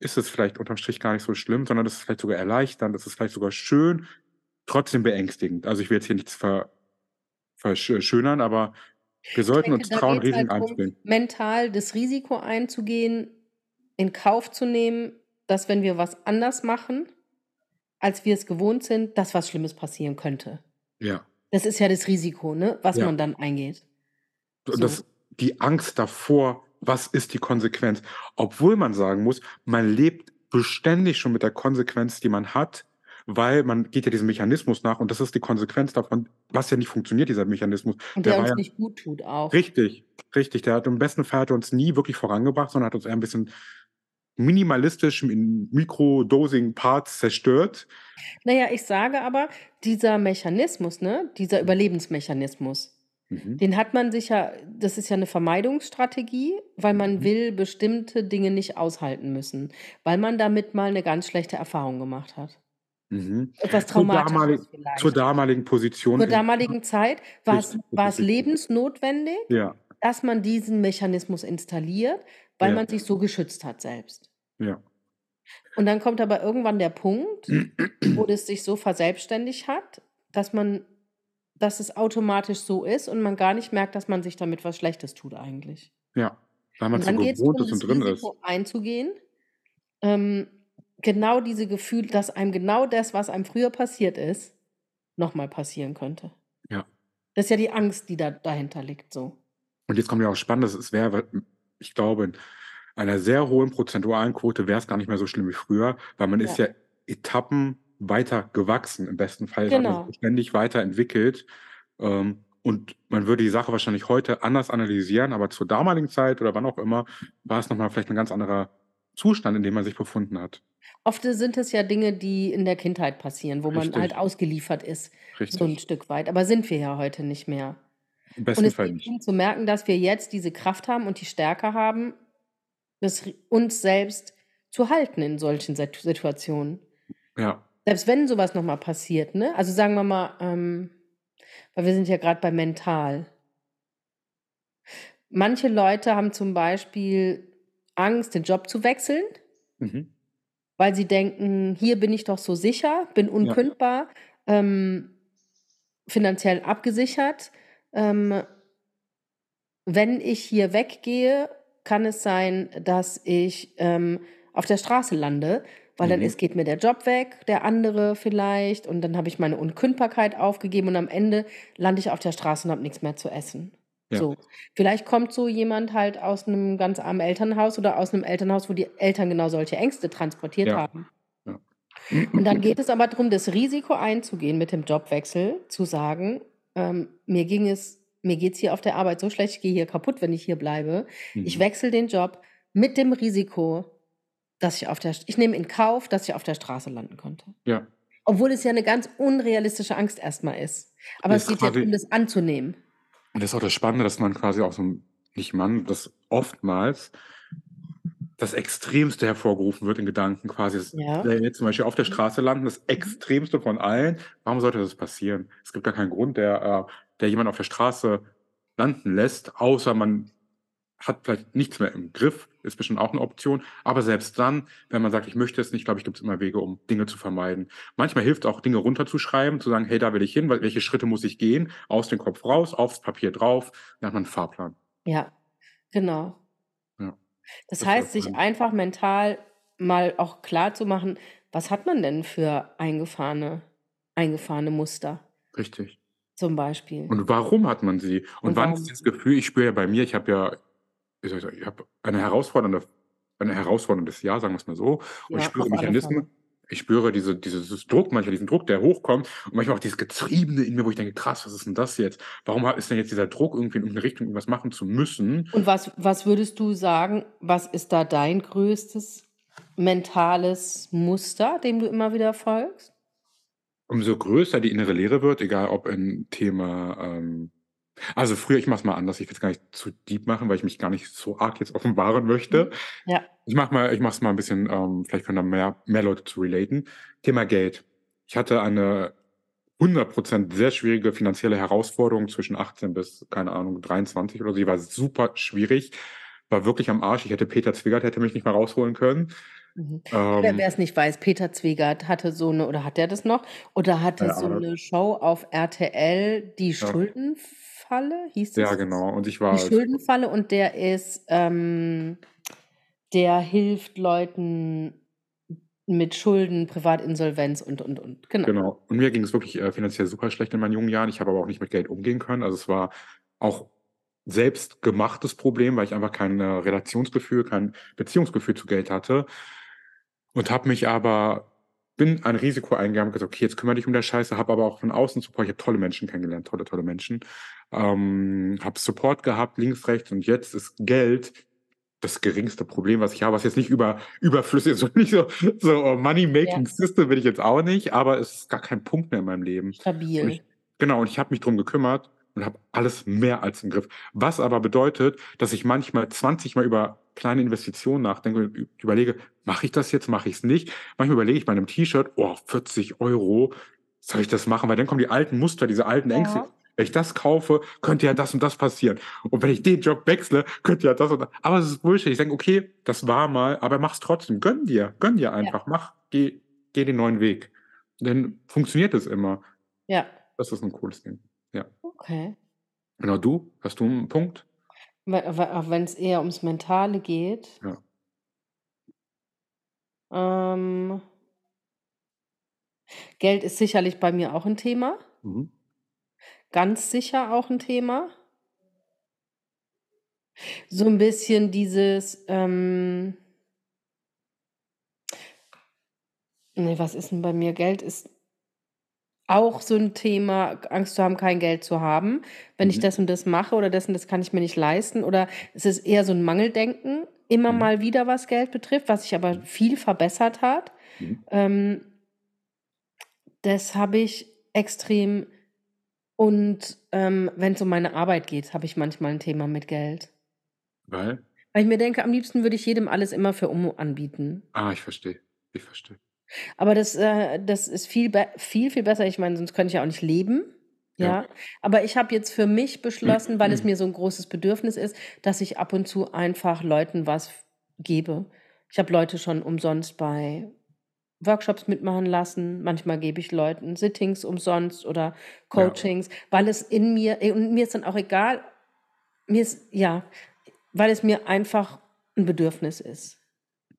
ist es vielleicht unterm Strich gar nicht so schlimm, sondern es ist vielleicht sogar erleichternd, es ist vielleicht sogar schön, trotzdem beängstigend. Also, ich will jetzt hier nichts ver versch schönern, aber wir sollten denke, uns trauen, geht's Risiken halt einzugehen. mental das Risiko einzugehen, in Kauf zu nehmen, dass wenn wir was anders machen, als wir es gewohnt sind, dass was Schlimmes passieren könnte. Ja. Das ist ja das Risiko, ne, was Ja. man dann eingeht. Und So. das die Angst davor, was ist die Konsequenz? Obwohl man sagen muss, man lebt beständig schon mit der Konsequenz, die man hat, weil man geht ja diesem Mechanismus nach und das ist die Konsequenz davon, was ja nicht funktioniert, dieser Mechanismus. Und Der der uns ja nicht gut tut auch. Richtig, richtig. Der hat im besten Fall hat uns nie wirklich vorangebracht, sondern hat uns eher 'n bisschen minimalistisch in Mikro-Dosing-Parts zerstört. Na ja, ich sage aber, dieser Mechanismus, ne, dieser Überlebensmechanismus, Mhm. den hat man sich ja das ist ja 'ne Vermeidungsstrategie, weil man Mhm. will bestimmte Dinge nicht aushalten müssen, weil man damit mal 'ne ganz schlechte Erfahrung gemacht hat. Mhm. Etwas Zur Traumatisches damaligen zur vielleicht. damaligen Position Zur damaligen Zeit richtig, richtig. lebensnotwendig, Ja. dass man diesen Mechanismus installiert, weil Ja. man sich so geschützt hat selbst. Ja. Und dann kommt aber irgendwann der Punkt, wo das sich so verselbstständigt hat, dass man dass es automatisch so ist und man gar nicht merkt, dass man sich damit was Schlechtes tut eigentlich. Ja, weil Und man's so gewohnt ist und drin ist. Risiko einzugehen, ähm, genau diese Gefühle dass einem genau das, was einem früher passiert ist, noch mal passieren könnte. Ja. Das ist ja die Angst, die da dahinter liegt so. Und jetzt kommt ja auch Spannendes, es wäre ich glaube, in einer sehr hohen prozentualen Quote wär's gar nicht mehr so schlimm wie früher, weil man ist Ja. ja Etappen weiter gewachsen. Im besten Fall Genau. ständig weiterentwickelt, ähm, und man würde die Sache wahrscheinlich heute anders analysieren, aber zur damaligen Zeit oder wann auch immer, war es noch mal vielleicht 'n ganz anderer Zustand, in dem man sich befunden hat. Oft sind es ja Dinge, die in der Kindheit passieren, wo man halt Richtig. ausgeliefert ist, so 'n Richtig. Stück weit. Aber sind wir ja heute nicht mehr. Im Und besten es Fall nicht. zu merken, dass wir jetzt diese Kraft haben und die Stärke haben, uns selbst zu halten in solchen Sit- Situationen. Ja. Selbst wenn sowas nochmal passiert, ne? Also sagen wir mal, ähm, weil wir sind ja gerade bei mental. Manche Leute haben zum Beispiel Angst, den Job zu wechseln, Mhm. weil sie denken, hier bin ich doch so sicher, bin unkündbar, ähm, finanziell abgesichert. Ähm, wenn ich hier weggehe, kann es sein, dass ich ähm, auf der Straße lande, weil dann Mhm. ist, geht mir der Job weg, der andere vielleicht, und dann habe ich meine Unkündbarkeit aufgegeben und am Ende lande ich auf der Straße und habe nichts mehr zu essen. Ja. So. Vielleicht kommt so jemand halt aus einem ganz armen Elternhaus oder aus einem Elternhaus, wo die Eltern genau solche Ängste transportiert Ja. haben. Ja. Und dann geht es aber darum, das Risiko einzugehen mit dem Jobwechsel, zu sagen, ähm, mir ging es, mir geht es hier auf der Arbeit so schlecht, ich gehe hier kaputt, wenn ich hier bleibe. Ich Mhm. wechsle den Job mit dem Risiko, dass ich auf der, ich nehme in Kauf, dass ich auf der Straße landen könnte. Ja. Obwohl es ja eine ganz unrealistische Angst erstmal ist. Aber Das es geht ja darum, das anzunehmen. Und das ist auch das Spannende, dass man quasi auch so, ein- nicht man, dass oftmals das Extremste hervorgerufen wird in Gedanken quasi. Ja. Wenn wir jetzt zum Beispiel auf der Straße landen, das Extremste von allen, warum sollte das passieren? Es gibt gar keinen Grund, der, äh, der jemand auf der Straße landen lässt, außer man hat vielleicht nichts mehr im Griff, ist bestimmt auch eine Option. Aber selbst dann, wenn man sagt, ich möchte es nicht, glaube ich, gibt es immer Wege, um Dinge zu vermeiden. Manchmal hilft auch, Dinge runterzuschreiben, zu sagen, hey, da will ich hin, welche Schritte muss ich gehen, aus dem Kopf raus, aufs Papier drauf, dann hat man einen Fahrplan. Ja, genau. Das Das heißt, sich ein- einfach mental mal auch klar zu machen, was hat man denn für eingefahrene, eingefahrene Muster Richtig. zum Beispiel. Und warum hat man sie? Und, Und wann warum? ist das Gefühl, ich spüre ja bei mir, ich habe ja, wie soll ich sagen, ich habe eine herausfordernde, ein herausforderndes Jahr, sagen wir es mal so. Und ich Ja, spüre auf alle Mechanismen, Fälle. Ich spüre diese, dieses Druck, manchmal diesen Druck, der hochkommt und manchmal auch dieses Getriebene in mir, wo ich denke, krass, was ist denn das jetzt? Warum ist denn jetzt dieser Druck, irgendwie in irgendeine Richtung irgendwas machen zu müssen? Und was, was würdest du sagen, was ist da dein größtes mentales Muster, dem du immer wieder folgst? Umso größer die innere Leere wird, egal ob ein Thema, ähm, also früher, ich mache es mal anders, ich will es gar nicht zu deep machen, weil ich mich gar nicht so arg jetzt offenbaren möchte. Ja. Ich mache mal, ich mache es mal ein bisschen, ähm, vielleicht können da mehr, mehr Leute zu relaten. Thema Geld. Ich hatte eine 100% sehr schwierige finanzielle Herausforderung zwischen 18 bis, keine Ahnung, 23 oder so. Die war super schwierig. War wirklich am Arsch. Ich hätte Peter Zwiggert, hätte mich nicht mehr rausholen können. Mhm. Wer Ähm, wer es nicht weiß, Peter Zwegert hatte so eine, oder hat der das noch? Oder hatte so eine Show auf RTL, die Ja. Schuldenfalle, hieß das? ja, genau. Und ich war, Die Schuldenfalle und der ist, ähm, der hilft Leuten mit Schulden, Privatinsolvenz und, und, und. Genau. Genau. Und mir ging es wirklich äh, finanziell super schlecht in meinen jungen Jahren. Ich habe aber auch nicht mit Geld umgehen können. Also es war auch selbst gemachtes Problem, weil ich einfach kein äh, Relationsgefühl, kein Beziehungsgefühl zu Geld hatte. Und habe mich aber, bin ein Risiko eingegangen und gesagt, okay, jetzt kümmere dich um der Scheiße, habe aber auch von außen Support. Ich habe tolle Menschen kennengelernt, tolle, tolle Menschen. Ähm, habe Support gehabt, links, rechts und jetzt ist Geld das geringste Problem, was ich habe, was jetzt nicht über, überflüssig ist, so nicht so, so Money-Making Ja. System bin ich jetzt auch nicht, aber es ist gar kein Punkt mehr in meinem Leben. Und Stabil. ich, genau, und ich habe mich drum gekümmert und habe alles mehr als im Griff. Was aber bedeutet, dass ich manchmal 20 Mal über kleine Investitionen nachdenke und überlege, mache ich das jetzt, mache ich es nicht? Manchmal überlege ich bei einem T-Shirt, oh, 40 Euro, soll ich das machen? Weil dann kommen die alten Muster, diese alten Ängste. Ja. Wenn ich das kaufe, könnte ja das und das passieren. Und wenn ich den Job wechsle, könnte ja das und das. Aber es ist Bullshit. Ich denke, okay, das war mal, aber mach's trotzdem. Gönn dir, gönn dir einfach. Mach, geh, geh den neuen Weg. Dann funktioniert es immer. Ja. Das ist ein cooles Ding. Okay. Genau, du? Hast du einen Punkt? Wenn es eher ums Mentale geht. Ja. Ähm, Geld ist sicherlich bei mir auch ein Thema. Mhm. Ganz sicher auch ein Thema. So ein bisschen dieses, ähm, ne, was ist denn bei mir? Geld ist auch so ein Thema, Angst zu haben, kein Geld zu haben. Wenn ich Mhm. das und das mache oder das und das kann ich mir nicht leisten. Oder es ist eher so ein Mangeldenken, immer Mhm. mal wieder, was Geld betrifft, was sich aber viel verbessert hat. Mhm. Ähm, das habe ich extrem Und, ähm, wenn's um meine Arbeit geht, habe ich manchmal 'n Thema mit Geld. Weil? Weil ich mir denke, am liebsten würde ich jedem alles immer für Umme anbieten. Ah, ich verstehe. Ich verstehe. Aber das, äh das ist viel viel, viel besser. Ich meine, sonst könnte ich ja auch nicht leben, Ja. ja? Aber ich habe jetzt für mich beschlossen, weil es mir so 'n großes Bedürfnis ist, dass ich ab und zu einfach Leuten was gebe. Ich habe Leute schon umsonst bei Workshops mitmachen lassen. Manchmal gebe ich Leuten Sittings umsonst oder Ja. Coachings, weil es in mir äh, und mir ist dann auch egal mir ist ja, weil es mir einfach 'n Bedürfnis ist.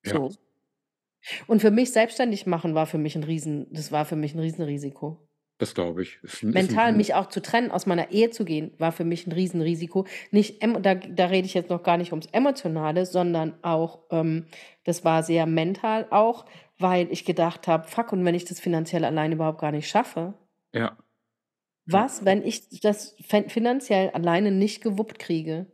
Ja. So. Und für mich selbstständig machen war für mich 'n Riesen das war für mich 'n Riesenrisiko. Das glaube ich. Ist 'n ist Mental mich auch zu trennen, aus meiner Ehe zu gehen, war für mich 'n Riesenrisiko. Nicht da da rede ich jetzt noch gar nicht ums Emotionale, sondern auch, ähm das war sehr mental auch, weil ich gedacht habe: „Fuck, und wenn ich das finanziell alleine überhaupt gar nicht schaffe?“ Ja. Was, wenn ich das fin finanziell alleine nicht gewuppt kriege?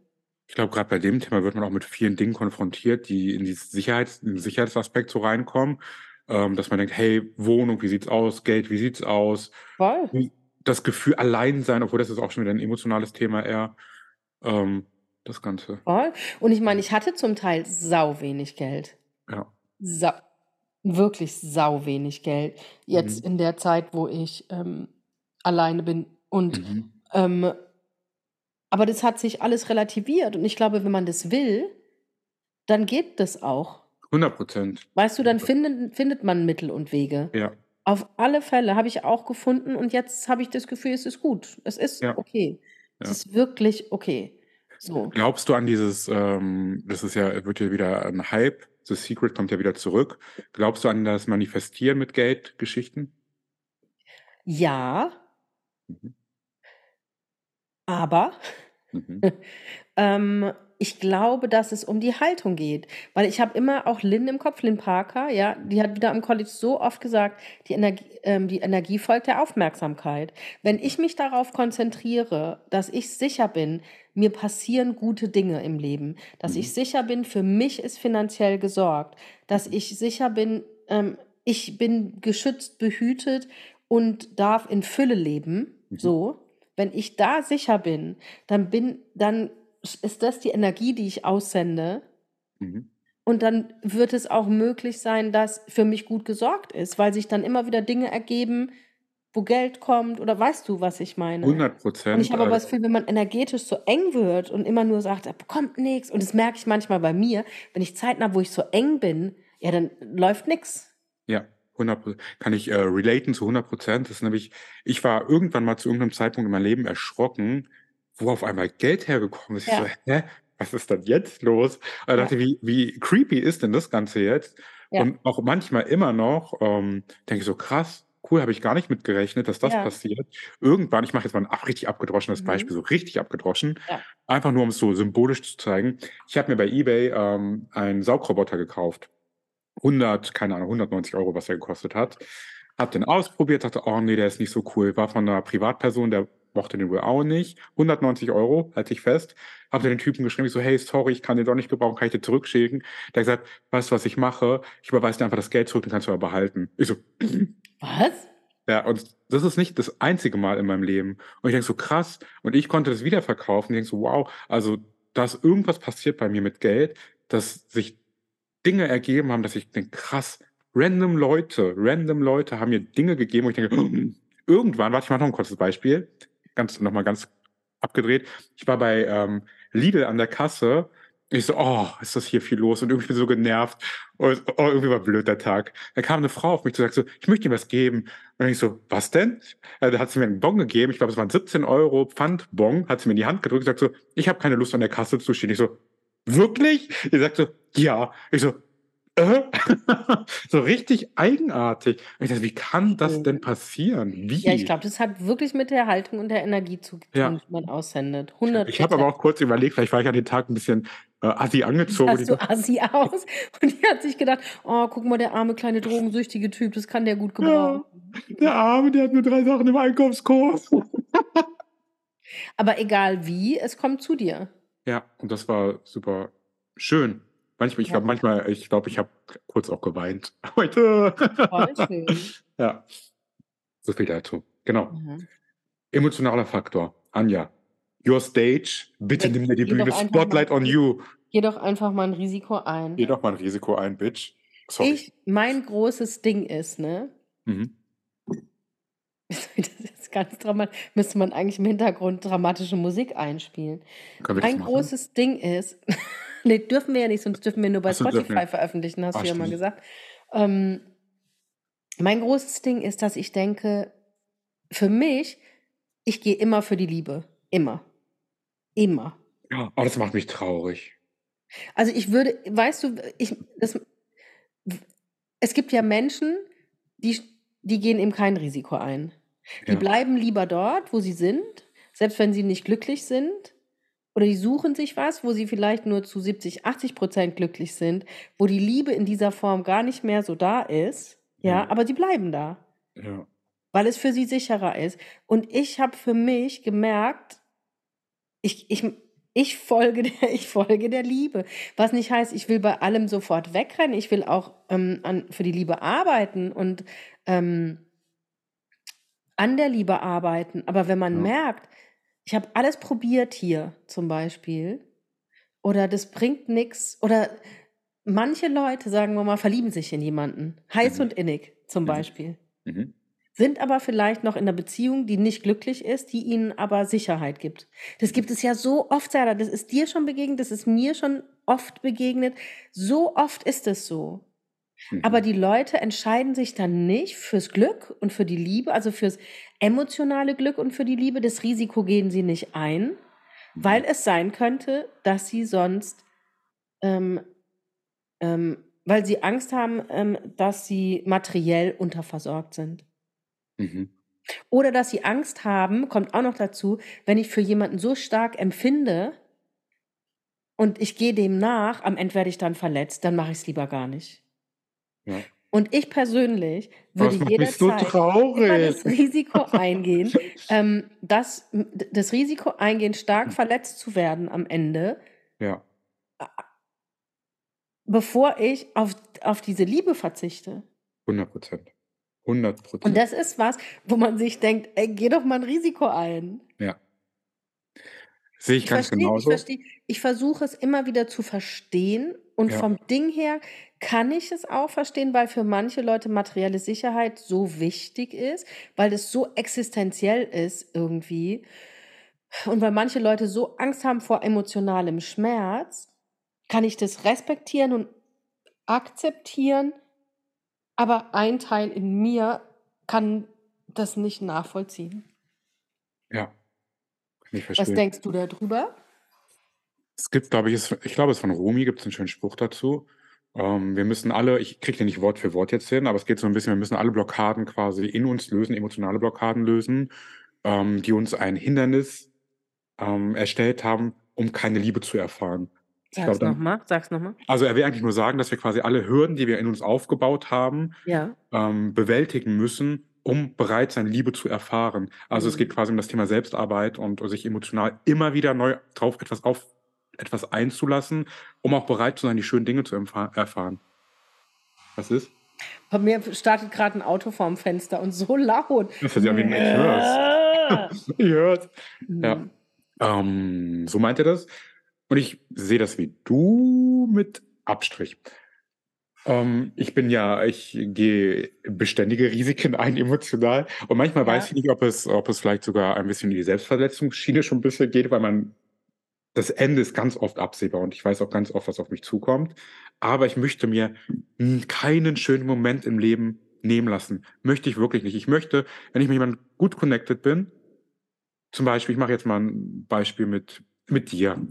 Ich glaube, grad bei dem Thema wird man auch mit vielen Dingen konfrontiert, die in dieses Sicherheits in den Sicherheitsaspekt so reinkommen, ähm, dass man denkt: „Hey, Wohnung, wie sieht's aus? Geld, wie sieht's aus?“ Voll. Hm, das Gefühl Alleinsein, obwohl das ist auch schon wieder 'n emotionales Thema eher, ähm, das Ganze. Voll. Und ich meine, ich hatte zum Teil sau wenig Geld. Ja. Sa wirklich sau wenig Geld jetzt Mhm. in der Zeit, wo ich, ähm, alleine bin und, Mhm. ähm aber das hat sich alles relativiert und ich glaube, wenn man das will, dann geht das auch. 100 %. Weißt du, dann findet findet man Mittel und Wege. Ja. Auf alle Fälle, habe ich auch gefunden und jetzt habe ich das Gefühl, es ist gut. Es ist Ja. okay. Es Ja. ist wirklich okay. So. Glaubst du an dieses, ähm das ist ja wird ja wieder 'n Hype, „The Secret“ kommt ja wieder zurück. Glaubst du an das Manifestieren mit Geldgeschichten? Ja. Mhm. Aber, Mhm. ähm, ich glaube, dass es um die Haltung geht, weil ich habe immer auch Lynn im Kopf, Lynn Parker, ja, die hat wieder am College so oft gesagt: „Die Energie ähm, die Energie folgt der Aufmerksamkeit.“ Wenn ich mich darauf konzentriere, dass ich sicher bin, mir passieren gute Dinge im Leben, dass Mhm. ich sicher bin, für mich ist finanziell gesorgt, dass ich sicher bin, ähm, ich bin geschützt, behütet und darf in Fülle leben, Mhm. so. Wenn ich da sicher bin, dann bin dann ist das die Energie, die ich aussende. Mhm. Und dann wird es auch möglich sein, dass für mich gut gesorgt ist, weil sich dann immer wieder Dinge ergeben, wo Geld kommt oder weißt du, was ich meine? 100 Und ich habe aber das äh Gefühl, wenn man energetisch so eng wird und immer nur sagt: „Da kommt nix“ und das merke ich manchmal bei mir, wenn ich Zeiten habe, wo ich so eng bin, ja, dann läuft nix. Ja, 100 Pro kann ich, äh, relaten zu 100 %. Das ist nämlich ich war irgendwann mal zu irgend 'nem Zeitpunkt in meinem Leben erschrocken, wo auf einmal Geld hergekommen ist. Ich so: Ja. „Hä, was ist denn jetzt los?“ Und Ja. dachte: „Wie wie creepy ist denn das Ganze jetzt?“ Ja. Und auch manchmal immer noch, ähm, denke ich so: „Krass, cool, habe ich gar nicht mit gerechnet, dass das Ja. passiert.“ Irgendwann ich mache jetzt mal 'n ab richtig abgedroschenes Mhm. Beispiel, so richtig abgedroschen, Ja. einfach nur, um's so symbolisch zu zeigen. Ich habe mir bei eBay, ähm, einen Saugroboter gekauft. 100 keine Ahnung, 190 €, was der gekostet hat. Habe den ausprobiert, dachte: „Oh ne, der ist nicht so cool.“ War von 'ner Privatperson, der mochte den wohl auch nicht. 190 €, halte ich fest. Habe den Typen geschrieben, ich so: „Hey, sorry, ich kann den doch nicht gebrauchen, kann ich dir zurückschicken?“ Der hat gesagt: „Weißt du, was ich mache? Ich überweise dir einfach das Geld zurück, den kannst du aber behalten.“ Ich so: Was? Ja, und das ist nicht das einzige Mal in meinem Leben. Und ich denke so: „Krass.“ Und ich konnte das wiederverkaufen. Ich denke so: „Wow.“ Also, da ist irgendwas passiert bei mir mit Geld, dass sich Dinge ergeben haben, dass ich denke: „Krass, random Leute random Leute haben mir Dinge gegeben“, wo ich denke: Irgendwann warte, ich mache noch 'n kurzes Beispiel, ganz noch mal ganz abgedreht. Ich war bei, ähm, Lidl an der Kasse. Ich so: „Oh, ist das hier viel los?“ Und irgendwie bin ich so genervt. Und, oh, irgendwie war blöd der Tag. Da kam 'ne Frau auf mich zu, sagt so: „Ich möchte dir was geben.“ Und ich so: „Was denn?“ Äh, da hat sie mir 'n Bon gegeben. Ich glaube, es waren 17 € Pfandbon, hat sie mir in die Hand gedrückt, sagt so: „Ich habe keine Lust, an der Kasse zu stehen.“ Ich so: „Wirklich?“ Die sagt so: „Ja.“ Ich so: „Äh?“ So richtig eigenartig. Ich dachte: „Wie kann das denn Schön. passieren? Ja, ich Wie?“ glaube, das hat wirklich mit der Haltung und der Energie zu Ja. tun, die man aussendet. 100 Ich habe aber %. auch kurz überlegt, vielleicht war ich an dem Tag 'n bisschen, äh, assi angezogen Sahst du so assi aus und die hat sich gedacht: „Oh, guck mal, der arme kleine drogensüchtige Typ, das kann der gut Ja, gebrauchen.“ der Arme, der hat nur 3 Sachen im Einkaufskorb. Aber egal wie, es kommt zu dir. Ja, und das war super schön. Manchmal ich Ja. glaube manchmal ich glaube, ich habe kurz auch geweint heute. Voll schön. Ja. So viel dazu. Genau. Mhm. Emotionaler Faktor. Anja, your stage. Bitte Ja, nimm dir die Bühne. einfach mal Spotlight on you. geh doch einfach mal 'n Risiko ein. Geh doch mal 'n Risiko ein, Bitch. Sorry. Ich mein großes Ding ist, ne Mhm. Ganz drama müsste man eigentlich im Hintergrund dramatische Musik einspielen. Das Mein machen? großes Ding ist ne, dürfen wir ja nicht, sonst dürfen wir nur bei Ach so, dürfen Spotify veröffentlichen, hast Ah, du ja mal gesagt. Ähm, mein großes Ding ist, dass ich denke, für mich ich gehe immer für die Liebe. Immer. Immer. Ja, oh, das macht mich traurig. Also, ich würde weißt du, ich das es gibt ja Menschen, die die gehen eben kein Risiko ein. Die Ja. bleiben lieber dort, wo sie sind, selbst wenn sie nicht glücklich sind. Oder die suchen sich was, wo sie vielleicht nur zu 70, 80% glücklich sind, wo die Liebe in dieser Form gar nicht mehr so da ist, ja, Ja. aber sie bleiben da, Ja. weil es für sie sicherer ist. Und ich habe für mich gemerkt, ich ich ich folge der ich folge der Liebe. Was nicht heißt, ich will bei allem sofort wegrennen. Ich will auch, ähm, an für die Liebe arbeiten und, ähm an der Liebe arbeiten. Aber wenn man Ja. merkt, ich habe alles probiert hier zum Beispiel oder das bringt nix oder manche Leute, sagen wir mal, verlieben sich in jemanden, heiß Mhm. und innig zum Mhm. Beispiel, Mhm. sind aber vielleicht noch in 'ner Beziehung, die nicht glücklich ist, die ihnen aber Sicherheit gibt. Das gibt es ja so oft, Sarah, das ist dir schon begegnet, das ist mir schon oft begegnet. So oft ist es so. Aber Mhm. die Leute entscheiden sich dann nicht fürs Glück und für die Liebe, also fürs emotionale Glück und für die Liebe. Das Risiko gehen sie nicht ein, weil Mhm. es sein könnte, dass sie sonst, ähm ähm, weil sie Angst haben, ähm, dass sie materiell unterversorgt sind. Mhm. Oder dass sie Angst haben, kommt auch noch dazu, wenn ich für jemanden so stark empfinde und ich gehe dem nach, am Ende werde ich dann verletzt, dann mache ich's lieber gar nicht. Ja. Und ich persönlich würde das mich so jederzeit immer das traurig. Risiko eingehen, ähm, das das Risiko eingehen, stark verletzt zu werden am Ende Ja. bevor ich auf auf diese Liebe verzichte. 100% Und 100 das ist was, wo man sich denkt: „Ey, geh doch mal 'n Risiko ein.“ Ja. Sehe ich Ich ganz verstehe ich genauso. verstehe ich versuche es immer wieder zu verstehen und Ja. vom Ding her kann ich es auch verstehen, weil für manche Leute materielle Sicherheit so wichtig ist, weil es so existenziell ist irgendwie und weil manche Leute so Angst haben vor emotionalem Schmerz, kann ich das respektieren und akzeptieren, aber ein Teil in mir kann das nicht nachvollziehen. Ja. Kann ich Was verstehen. denkst du da drüber? Es gibt, glaube ich es ich glaube, es ist von Rumi gibt's 'n schönen Spruch dazu. Ähm, wir müssen alle ich kriege den nicht Wort für Wort jetzt hin, aber es geht so 'n bisschen wir müssen alle Blockaden quasi in uns lösen, emotionale Blockaden lösen, ähm, die uns ein Hindernis, ähm, erstellt haben, um keine Liebe zu erfahren. Ich glaube Sag's noch dann mal, sag's noch mal. also, er will eigentlich nur sagen, dass wir quasi alle Hürden, die wir in uns aufgebaut haben, Ja. ähm, bewältigen müssen, um bereit sein, Liebe zu erfahren. Also, es geht Mhm. quasi um das Thema Selbstarbeit und sich emotional immer wieder neu drauf etwas auf etwas einzulassen, um auch bereit zu sein, die schönen Dinge zu erfahren. Was ist? Bei mir startet grad 'n Auto vorm Fenster und so laut. Das sich an wie 'n ich hör's. Ich hör's. Ja. Mhm. Ähm, so meint er das. Und ich sehe das wie du mit Abstrich. Ähm, ich bin ja ich gehe beständige Risiken ein emotional und manchmal weiß Ja. ich nicht, ob es ob es vielleicht sogar ein bisschen in die Selbstverletzungsschiene schon 'n bisschen geht, weil man das Ende ist ganz oft absehbar und ich weiß auch ganz oft, was auf mich zukommt. Aber ich möchte mir, keinen schönen Moment im Leben nehmen lassen. Möchte ich wirklich nicht. Ich möchte, wenn ich mit jemandem gut connected bin zum Beispiel, ich mache jetzt mal 'n Beispiel mit mit dir.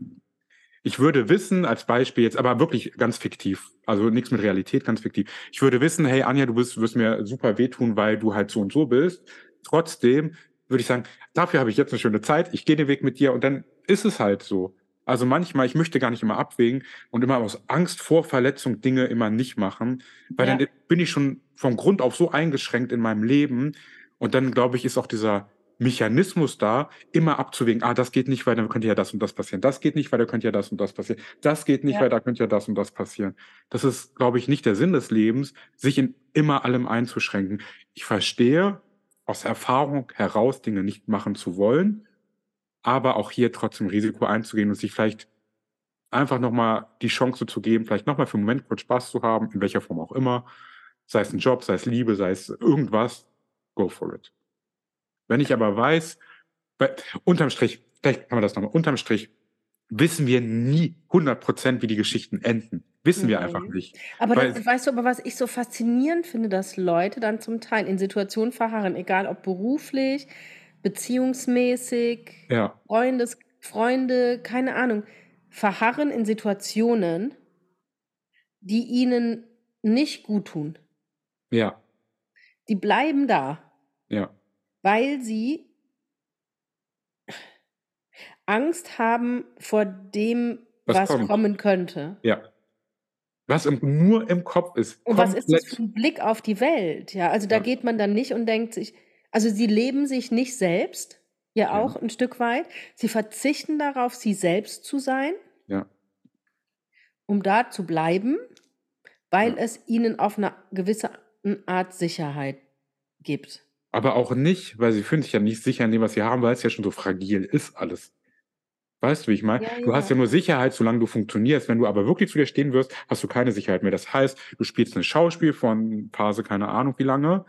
Ich würde wissen als Beispiel jetzt aber wirklich ganz fiktiv, also, nix mit Realität, ganz fiktiv. Ich würde wissen: „Hey Anja, du bist wirst mir super wehtun, weil du halt so und so bist.“ Trotzdem würde ich sagen: „Dafür habe ich jetzt 'ne schöne Zeit. Ich gehe den Weg mit dir“ und dann ist es halt so. Also, manchmal ich möchte gar nicht immer abwägen und immer aus Angst vor Verletzung Dinge immer nicht machen, weil Ja. dann bin ich schon von Grund auf so eingeschränkt in meinem Leben und dann, glaube ich, ist auch dieser Mechanismus da, immer abzuwägen: „Ah, das geht nicht, weil dann könnte ja das und das passieren. Das geht nicht, weil da könnte ja das und das passieren. Das geht nicht, Ja. weil da könnte ja das und das passieren.“ Das ist, glaube ich, nicht der Sinn des Lebens, sich in immer allem einzuschränken. Ich verstehe aus Erfahrung heraus Dinge nicht machen zu wollen, aber auch hier trotzdem Risiko einzugehen und sich vielleicht einfach noch mal die Chance zu geben, vielleicht noch mal für 'n Moment kurz Spaß zu haben, in welcher Form auch immer. Sei es 'n Job, sei es Liebe, sei es irgendwas, go for it. Wenn ich aber weiß unterm Strich vielleicht kann man das noch mal unterm Strich wissen wir nie 100% wie die Geschichten enden. Wissen wir einfach Mhm. nicht. Aber Weil das weißt du aber, was ich so faszinierend finde, dass Leute dann zum Teil in Situationen verharren, egal ob beruflich, beziehungsmäßig, Ja. Freundes Freunde, keine Ahnung, verharren in Situationen, die ihnen nicht guttun. Ja. Die bleiben da. Ja. Weil sie Angst haben vor dem, Was was kommt. kommen könnte. Ja. Was im nur im Kopf ist, Und was ist das für 'n Blick auf die Welt? Ja, also da Ja. geht man dann nicht und denkt sich also sie leben sich nicht selbst, ja Ja. auch 'n Stück weit. Sie verzichten darauf, sie selbst zu sein Ja. um da zu bleiben, weil Ja. es ihnen auf 'ne gewisse Art Sicherheit gibt. Aber auch nicht, weil sie fühlen sich ja nicht sicher in dem, was sie haben, weil's ja schon so fragil ist alles. Weißt du, wie ich meine? Ja, Du hast ja. ja nur Sicherheit, solange du funktionierst. Wenn du aber wirklich zu dir stehen wirst, hast du keine Sicherheit mehr. Das heißt, du spielst 'ne Schauspiel von Phase keine Ahnung wie lange,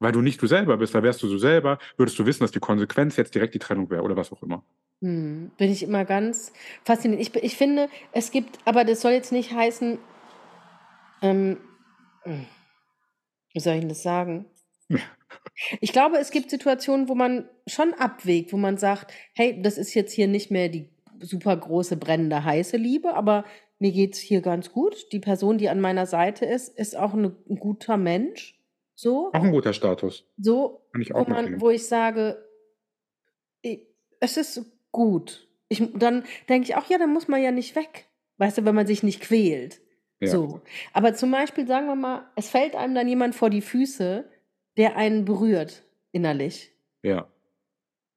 weil du nicht du selber bist. Weil wärst du so selber, würdest du wissen, dass die Konsequenz jetzt direkt die Trennung wäre oder was auch immer. Mhm. Bin ich immer ganz fasziniert. Ich ich finde, es gibt aber das soll jetzt nicht heißen ähm, hm, wie soll ich 'n das sagen? Ich glaube, es gibt Situationen, wo man schon abwägt, wo man sagt: „Hey, das ist jetzt hier nicht mehr die super große, brennende, heiße Liebe, aber mir geht's hier ganz gut. Die Person, die an meiner Seite ist, ist auch 'ne 'n guter Mensch“, so. Auch 'n guter Status. So, Kann ich wo auch man mitnehmen. wo ich sage „I es ist gut.“ Ich dann denke ich auch: „Ja, dann muss man ja nicht weg“, weißt du, wenn man sich nicht quält, Ja. so. Aber zum Beispiel, sagen wir mal, es fällt einem dann jemand vor die Füße, der einen berührt innerlich. Ja.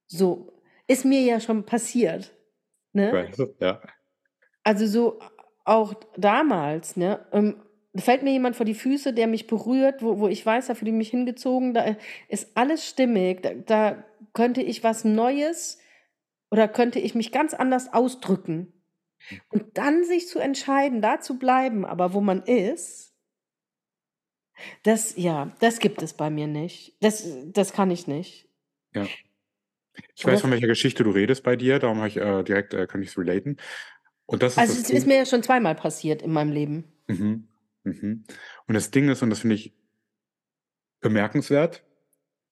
So, ist mir ja schon passiert, ne? Ja. Also so auch damals, ne? Ähm, fällt mir jemand vor die Füße, der mich berührt, wo wo ich weiß, da fühle ich mich hingezogen, da ist alles stimmig, da da könnte ich was Neues oder könnte ich mich ganz anders ausdrücken. Hm. Und dann sich zu entscheiden, da zu bleiben, aber wo man ist das ja, das gibt es bei mir nicht. Das das kann ich nicht. Ja. Ich weiß, das von welcher Geschichte du redest bei dir, darum habe ich, äh, direkt äh, kann ich's relaten. Und das ist Also, das es ist mir ja schon zweimal passiert in meinem Leben. Mhm. Mhm. Und das Ding ist, und das finde ich bemerkenswert,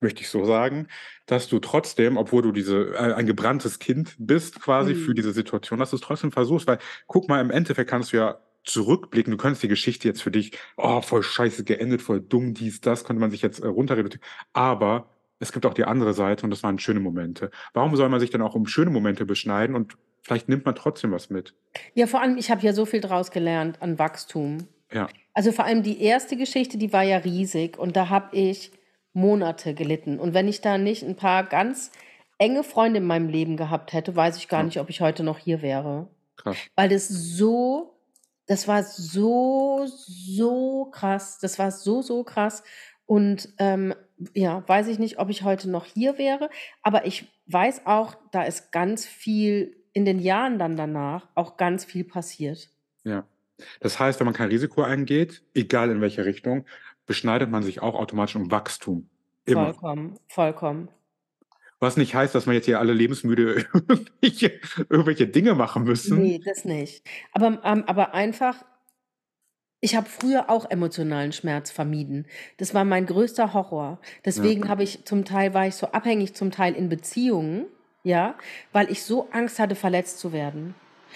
möchte ich so sagen, dass du trotzdem, obwohl du diese äh, ein gebranntes Kind bist quasi für Mhm. diese Situation, dass du's trotzdem versuchst. Weil guck mal, im Endeffekt kannst du ja zurückblicken. Du könntest die Geschichte jetzt für dich: „Oh, voll scheiße geendet, voll dumm, dies, das“, könnte man sich jetzt, äh, runterredutieren. Aber es gibt auch die andere Seite und das waren schöne Momente. Warum soll man sich dann auch um schöne Momente beschneiden und vielleicht nimmt man trotzdem was mit? Ja, vor allem, ich habe ja so viel draus gelernt an Wachstum. Ja. Also, vor allem die erste Geschichte, die war ja riesig und da habe ich Monate gelitten. Und wenn ich da nicht 'n paar ganz enge Freunde in meinem Leben gehabt hätte, weiß ich gar Ja. nicht, ob ich heute noch hier wäre. Krass. Weil das so das war so, so krass. Das war so, so krass. Und, ähm, ja, weiß ich nicht, ob ich heute noch hier wäre, aber ich weiß auch, da ist ganz viel in den Jahren dann danach auch ganz viel passiert. Ja. Das heißt, wenn man kein Risiko eingeht, egal in welche Richtung, beschneidet man sich auch automatisch um Wachstum. Immer. Vollkommen, vollkommen. Was nicht heißt, dass wir jetzt hier alle lebensmüde irgendwelche irgendwelche Dinge machen müssen. Ne, das nicht. Aber ähm, aber einfach ich habe früher auch emotionalen Schmerz vermieden. Das war mein größter Horror. Deswegen Ja. habe ich zum Teil war ich so abhängig zum Teil in Beziehungen, ja, weil ich so Angst hatte, verletzt zu werden.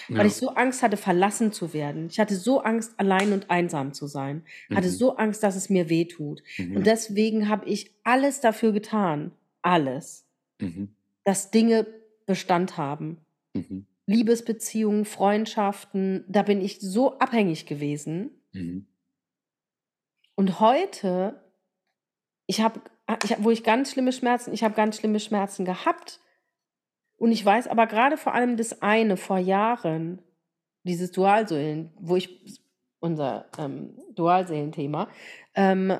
Weil Ja. ich so Angst hatte, verlassen zu werden. Ich hatte so Angst, allein und einsam zu sein. Hatte Mhm. so Angst, dass es mir wehtut. Mhm. Und deswegen habe ich alles dafür getan, alles, Mhm. dass Dinge Bestand haben. Mhm. Liebesbeziehungen, Freundschaften, da bin ich so abhängig gewesen. Mhm. Und heute ich habe ich wo ich ganz schlimme Schmerzen ich habe ganz schlimme Schmerzen gehabt. Und ich weiß aber grade vor allem das eine vor Jahren, dieses Dualseelen, wo ich unser, ähm, Dualseelenthema, ähm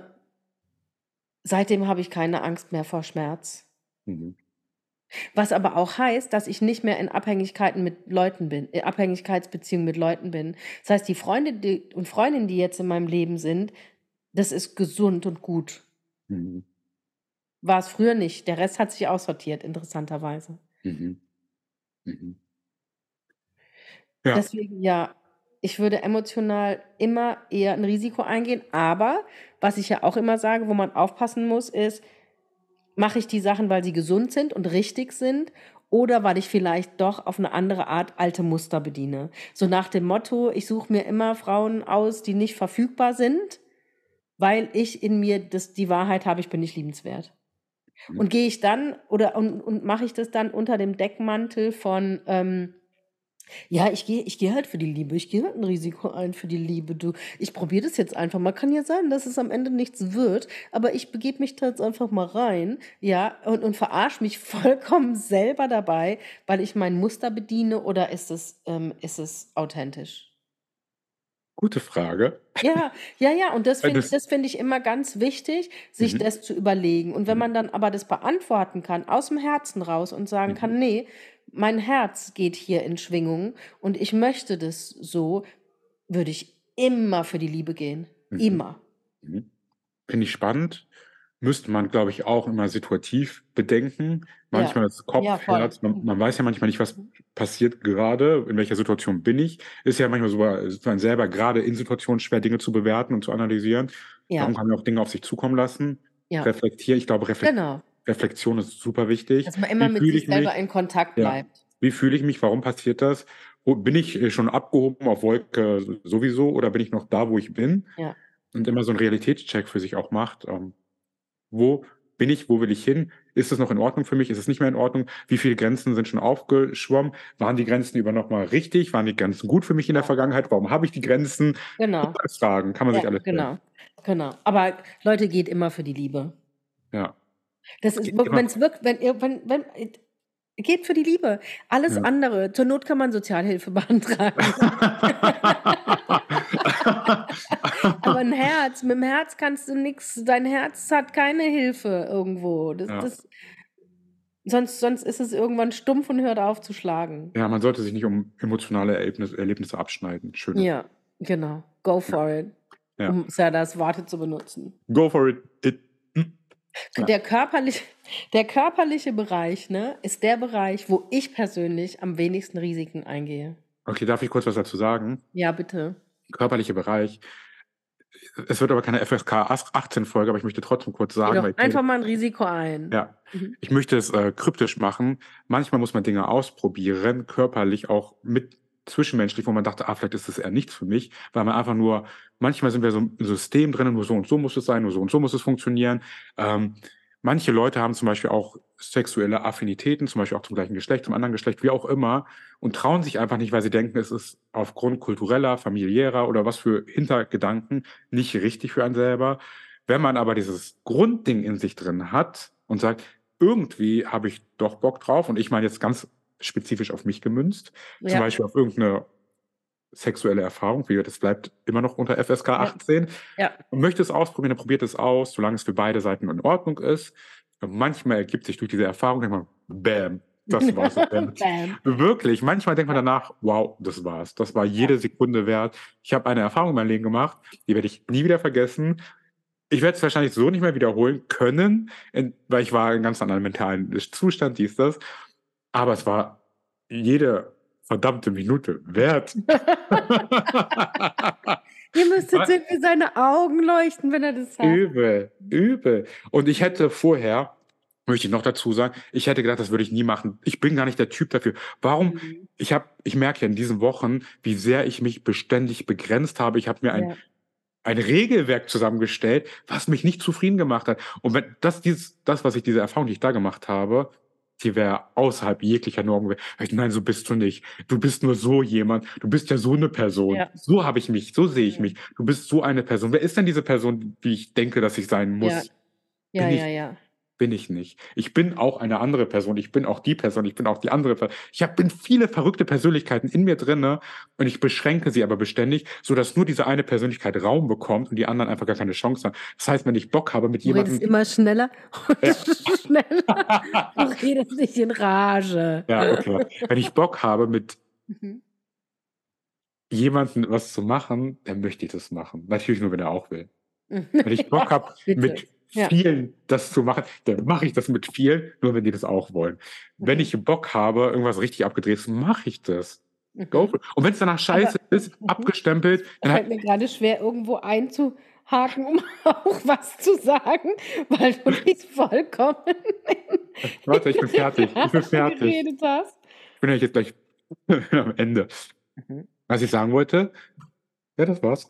Seitdem habe ich keine Angst mehr vor Schmerz. Mhm. Was aber auch heißt, dass ich nicht mehr in Abhängigkeiten mit Leuten bin, in Abhängigkeitsbeziehungen mit Leuten bin. Das heißt, die Freunde die und Freundinnen, die jetzt in meinem Leben sind, das ist gesund und gut. Mhm. War es früher nicht. Der Rest hat sich aussortiert, interessanterweise. Mhm. Mhm. Ja. Deswegen, ja, ich würde emotional immer eher ein Risiko eingehen. Aber was ich ja auch immer sage, wo man aufpassen muss, ist, mache ich die Sachen, weil sie gesund sind und richtig sind oder weil ich vielleicht doch auf eine andere Art alte Muster bediene. So nach dem Motto, ich suche mir immer Frauen aus, die nicht verfügbar sind, weil ich in mir das, die Wahrheit habe, ich bin nicht liebenswert. Und gehe ich dann oder und, und mache ich das dann unter dem Deckmantel von ähm, ja, ich gehe ich gehe halt für die Liebe. Ich gehe halt ein Risiko ein für die Liebe, du. Ich probiere das jetzt einfach mal. Kann ja sein, dass es am Ende nichts wird, aber ich begebe mich da jetzt einfach mal rein, ja, und, und verarsche mich vollkommen selber dabei, weil ich mein Muster bediene oder ist es, ähm, ist es authentisch? Gute Frage. Ja, ja, ja, und das finde ich, das das finde ich immer ganz wichtig, sich mhm. das zu überlegen. Und wenn Mhm. man dann aber das beantworten kann, aus dem Herzen raus und sagen Mhm. kann, nee, mein Herz geht hier in Schwingung und ich möchte das so, würde ich immer für die Liebe gehen. Mhm. Immer. Mhm. Finde ich spannend. Müsste man, glaube ich, auch immer situativ bedenken. Ja, Manchmal ist Kopf, ja. Herz, man, man weiß ja manchmal nicht, was Mhm. passiert gerade, in welcher Situation bin ich. Ist ja manchmal so, sozusagen selber gerade in Situationen schwer, Dinge zu bewerten und zu analysieren. Darum Ja, kann man auch Dinge auf sich zukommen lassen. ja, Reflektieren. Ich glaube, Reflekt genau. Reflexion ist super wichtig. Dass man immer Wie mit sich ich mich? selber in Kontakt Ja. bleibt. Wie fühle ich mich? Warum passiert das? Bin ich äh, schon abgehoben auf Wolke sowieso oder bin ich noch da, wo ich bin? Ja. Und immer so einen Realitätscheck für sich auch macht. Ähm, wo bin ich? Wo will ich hin? Ist es noch in Ordnung für mich? Ist es nicht mehr in Ordnung? Wie viele Grenzen sind schon aufgeschwommen? Waren die Grenzen über nochmal richtig? Waren die Grenzen gut für mich in der Ja. Vergangenheit? Warum habe ich die Grenzen? Genau. Alles Fragen, kann man sich Ja, alles stellen. genau. Genau. Aber Leute, geht immer für die Liebe. Ja. Das ist, immer. wenn es wirkt, wenn ihr, wenn, wenn, geht für die Liebe. Alles Ja. andere, zur Not kann man Sozialhilfe beantragen. Aber ein Herz, mit dem Herz kannst du nichts, dein Herz hat keine Hilfe irgendwo. Das, Ja. das, sonst, sonst ist es irgendwann stumpf und hört auf zu schlagen. ja, man sollte sich nicht um emotionale Erlebnis, Erlebnisse abschneiden. Schön. Ja, genau. Go for it. Ja. Um Sardas Worte zu benutzen. Go for it. it. Der körperliche, der körperliche Bereich ne, ist der Bereich, wo ich persönlich am wenigsten Risiken eingehe. Okay, darf ich kurz was dazu sagen? Ja, bitte. Körperlicher Bereich. Es wird aber keine FSK 18 Folge, aber ich möchte trotzdem kurz sagen, doch einfach mal ein Risiko ein. Ja, Mhm. ich möchte es äh, kryptisch machen. Manchmal muss man Dinge ausprobieren, körperlich auch mit zwischenmenschlich, wo man dachte, ah, vielleicht ist das eher nichts für mich, weil man einfach nur, manchmal sind wir so im System drin, nur so und so muss es sein, nur so und so muss es funktionieren. Ähm, manche Leute haben zum Beispiel auch sexuelle Affinitäten, zum Beispiel auch zum gleichen Geschlecht, zum anderen Geschlecht, wie auch immer, und trauen sich einfach nicht, weil sie denken, es ist aufgrund kultureller, familiärer oder was für Hintergedanken nicht richtig für einen selber. Wenn man aber dieses Grundding in sich drin hat und sagt, irgendwie habe ich doch Bock drauf, und ich meine jetzt ganz spezifisch auf mich gemünzt, zum Ja. Beispiel auf irgendeine sexuelle Erfahrung, wie das bleibt immer noch unter FSK Ja. 18, Ja. und möchte es ausprobieren, dann probiert es aus, solange es für beide Seiten in Ordnung ist. Und manchmal ergibt sich durch diese Erfahrung, denkt man, bam, das war's. Wirklich, manchmal denkt man danach, wow, das war's. Das war jede Sekunde wert. Ich habe eine Erfahrung in meinem Leben gemacht, die werde ich nie wieder vergessen. Ich werde es wahrscheinlich so nicht mehr wiederholen können, in, weil ich war in einem ganz anderen mentalen Zustand, dies, das. Aber es war jede verdammte Minute wert. Ihr müsstet sehen, wie seine Augen leuchten, wenn er das sagt. übel, übel. Und ich hätte vorher, möchte ich noch dazu sagen, ich hätte gedacht, das würde ich nie machen. Ich bin gar nicht der Typ dafür. Warum? Mhm. Ich habe, ich merke ja in diesen Wochen, wie sehr ich mich beständig begrenzt habe. Ich habe mir ein Ja. ein Regelwerk zusammengestellt, was mich nicht zufrieden gemacht hat. Und wenn das, dieses, das, was ich, diese Erfahrung, die ich da gemacht habe, die wäre außerhalb jeglicher Norm gewesen. Ich, nein, so bist du nicht. Du bist nur so jemand. Du bist ja so eine Person. Ja. So habe ich mich, so sehe ich mich. Du bist so eine Person. Wer ist denn diese Person, wie ich denke, dass ich sein muss? Ja, ja, Bin ja, ja. Bin ich nicht. Ich bin auch eine andere Person. Ich bin auch die Person. Ich bin auch die andere Person. Ich habe bin viele verrückte Persönlichkeiten in mir drinne und ich beschränke sie aber beständig, sodass nur diese eine Persönlichkeit Raum bekommt und die anderen einfach gar keine Chance haben. Das heißt, wenn ich Bock habe mit Du jemandem. redest immer schneller und Ja. schneller. Du redest nicht in Rage. Ja, okay. Wenn ich Bock habe, mit Mhm. jemandem was zu machen, dann möchte ich das machen. Natürlich nur, wenn er auch will. Wenn ich Bock habe, mit Ja. vielen das zu machen, dann mache ich das mit vielen, nur wenn die das auch wollen. Wenn Mhm. ich Bock habe, irgendwas richtig abgedreht, mache ich das. Mhm. Go for it. Und wenn es danach scheiße ist, mhm. abgestempelt, Es dann fällt halt, mir gerade schwer, irgendwo einzuhaken, um auch was zu sagen, weil du dich vollkommen warte, ich bin fertig. Ich bin fertig. geredet hast. Ich bin ja jetzt gleich am Ende. Mhm. Was ich sagen wollte, ja, das war's.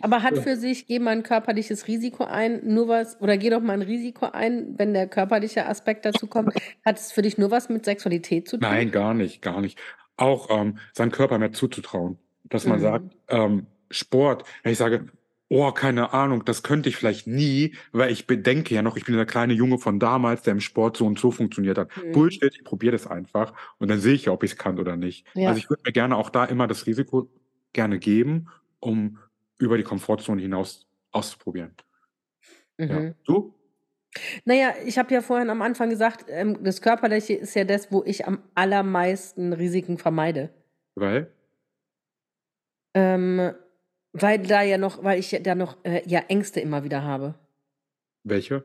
Aber hat für sich, geh mal ein körperliches Risiko ein, nur was, oder geh doch mal ein Risiko ein, wenn der körperliche Aspekt dazu kommt. Hat es für dich nur was mit Sexualität zu tun? Nein, gar nicht, gar nicht. Auch ähm, seinem Körper mehr zuzutrauen. Dass man Mhm. sagt, ähm, Sport, wenn ich sage, oh, keine Ahnung, das könnte ich vielleicht nie, weil ich bedenke ja noch, ich bin der kleine Junge von damals, der im Sport so und so funktioniert hat. Mhm. Bullshit, ich probiere das einfach und dann sehe ich ja, ob ich es kann oder nicht. Ja. Also ich würde mir gerne auch da immer das Risiko gerne geben, um über die Komfortzone hinaus auszuprobieren. Ja. Mhm. Du? Naja, ich habe ja vorhin am Anfang gesagt, ähm, das Körperliche ist ja das, wo ich am allermeisten Risiken vermeide. Weil? Ähm, weil da ja noch, weil ich ja da noch äh, ja Ängste immer wieder habe. Welche?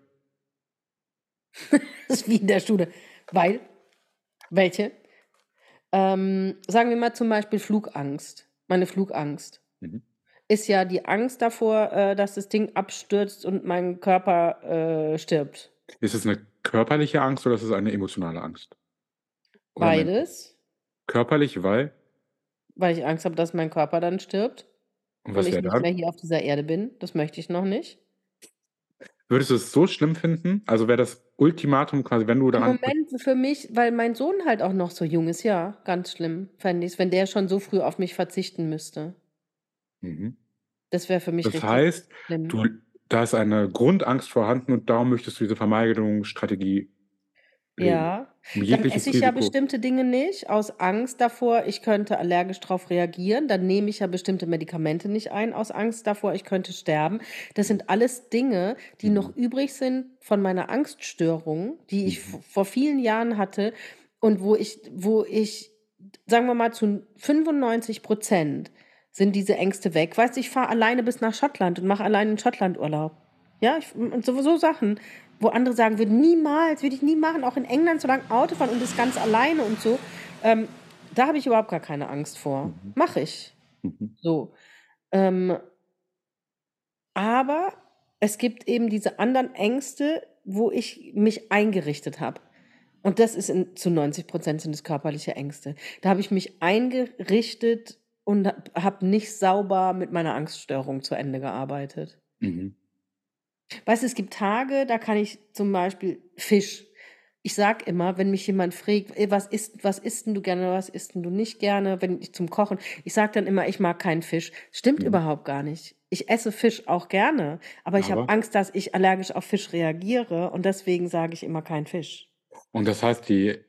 Das ist wie in der Schule. Weil, welche? Ähm, sagen wir mal zum Beispiel Flugangst. Meine Flugangst Mhm. Ist ja die Angst davor, äh, dass das Ding abstürzt und mein Körper äh, stirbt. Ist es eine körperliche Angst oder ist es eine emotionale Angst? Oder Beides, Körperlich, weil? weil ich Angst habe, dass mein Körper dann stirbt Und und was ich wäre nicht dann? mehr hier auf dieser Erde bin. Das möchte ich noch nicht. Würdest du es so schlimm finden? Also wäre das Ultimatum quasi, wenn du Im daran. Moment für mich, weil mein Sohn halt auch noch so jung ist, ja, ganz schlimm, fände ich es, wenn der schon so früh auf mich verzichten müsste. Mhm. Das wäre für mich Das heißt, schlimm. du, da ist eine Grundangst vorhanden und darum möchtest du diese Vermeidungsstrategie. Ja, Um dann esse ich ja Risiko. bestimmte Dinge nicht, aus Angst davor, ich könnte allergisch darauf reagieren. Dann nehme ich ja bestimmte Medikamente nicht ein, aus Angst davor, ich könnte sterben. Das sind alles Dinge, die Mhm. noch übrig sind von meiner Angststörung, die ich Mhm. vor vielen Jahren hatte und wo ich, wo ich, sagen wir mal, zu 95 Prozent sind diese Ängste weg. Weißt du, ich fahre alleine bis nach Schottland und mache alleine in Schottland Urlaub. Ja, ich, und sowieso Sachen, wo andere sagen würden, niemals, würde ich nie machen, auch in England so lange Auto fahren und das ganz alleine und so. Ähm, da habe ich überhaupt gar keine Angst vor. Mhm. Mache ich. Mhm. So. Ähm, aber es gibt eben diese anderen Ängste, wo ich mich eingerichtet habe. Und das ist in, zu 90 Prozent sind es körperliche Ängste. Da habe ich mich eingerichtet und habe nicht sauber mit meiner Angststörung zu Ende gearbeitet. Mhm. Weißt du, es gibt Tage, da kann ich zum Beispiel Fisch. Ich sag immer, wenn mich jemand fragt, "Ey, was isst, was isst denn du gerne, was isst denn du nicht gerne, wenn ich zum Kochen, ich sag dann immer, ich mag keinen Fisch. Stimmt Mhm. überhaupt gar nicht. Ich esse Fisch auch gerne, aber ich habe? Angst, dass ich allergisch auf Fisch reagiere und deswegen sage ich immer kein Fisch. Und das heißt, die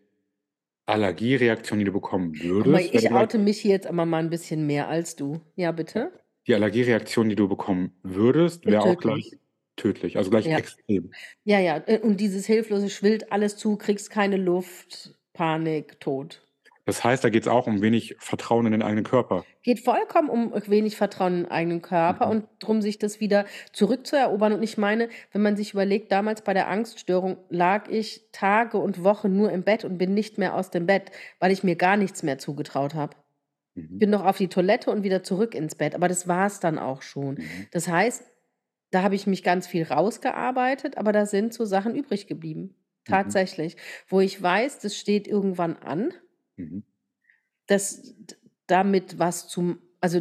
Allergiereaktion, die du bekommen würdest, wenn ich du oute mich hier jetzt aber mal ein bisschen mehr als du. Ja, bitte? die Allergiereaktion, die du bekommen würdest, wäre auch gleich tödlich, also gleich Ja. extrem. Ja, ja. äh, Und dieses hilflose schwillt alles zu, kriegst keine Luft, Panik, Tod. Das heißt, da geht es auch um wenig Vertrauen in den eigenen Körper. Geht vollkommen um wenig Vertrauen in den eigenen Körper Mhm. und darum, sich das wieder zurückzuerobern. Und ich meine, wenn man sich überlegt, damals bei der Angststörung lag ich Tage und Wochen nur im Bett und bin nicht mehr aus dem Bett, weil ich mir gar nichts mehr zugetraut habe. Mhm. Bin noch auf die Toilette und wieder zurück ins Bett, aber das war es dann auch schon. Mhm. Das heißt, da habe ich mich ganz viel rausgearbeitet, aber da sind so Sachen übrig geblieben. Mhm. Tatsächlich. Wo ich weiß, das steht irgendwann an, Mhm. dass d- damit was zum, also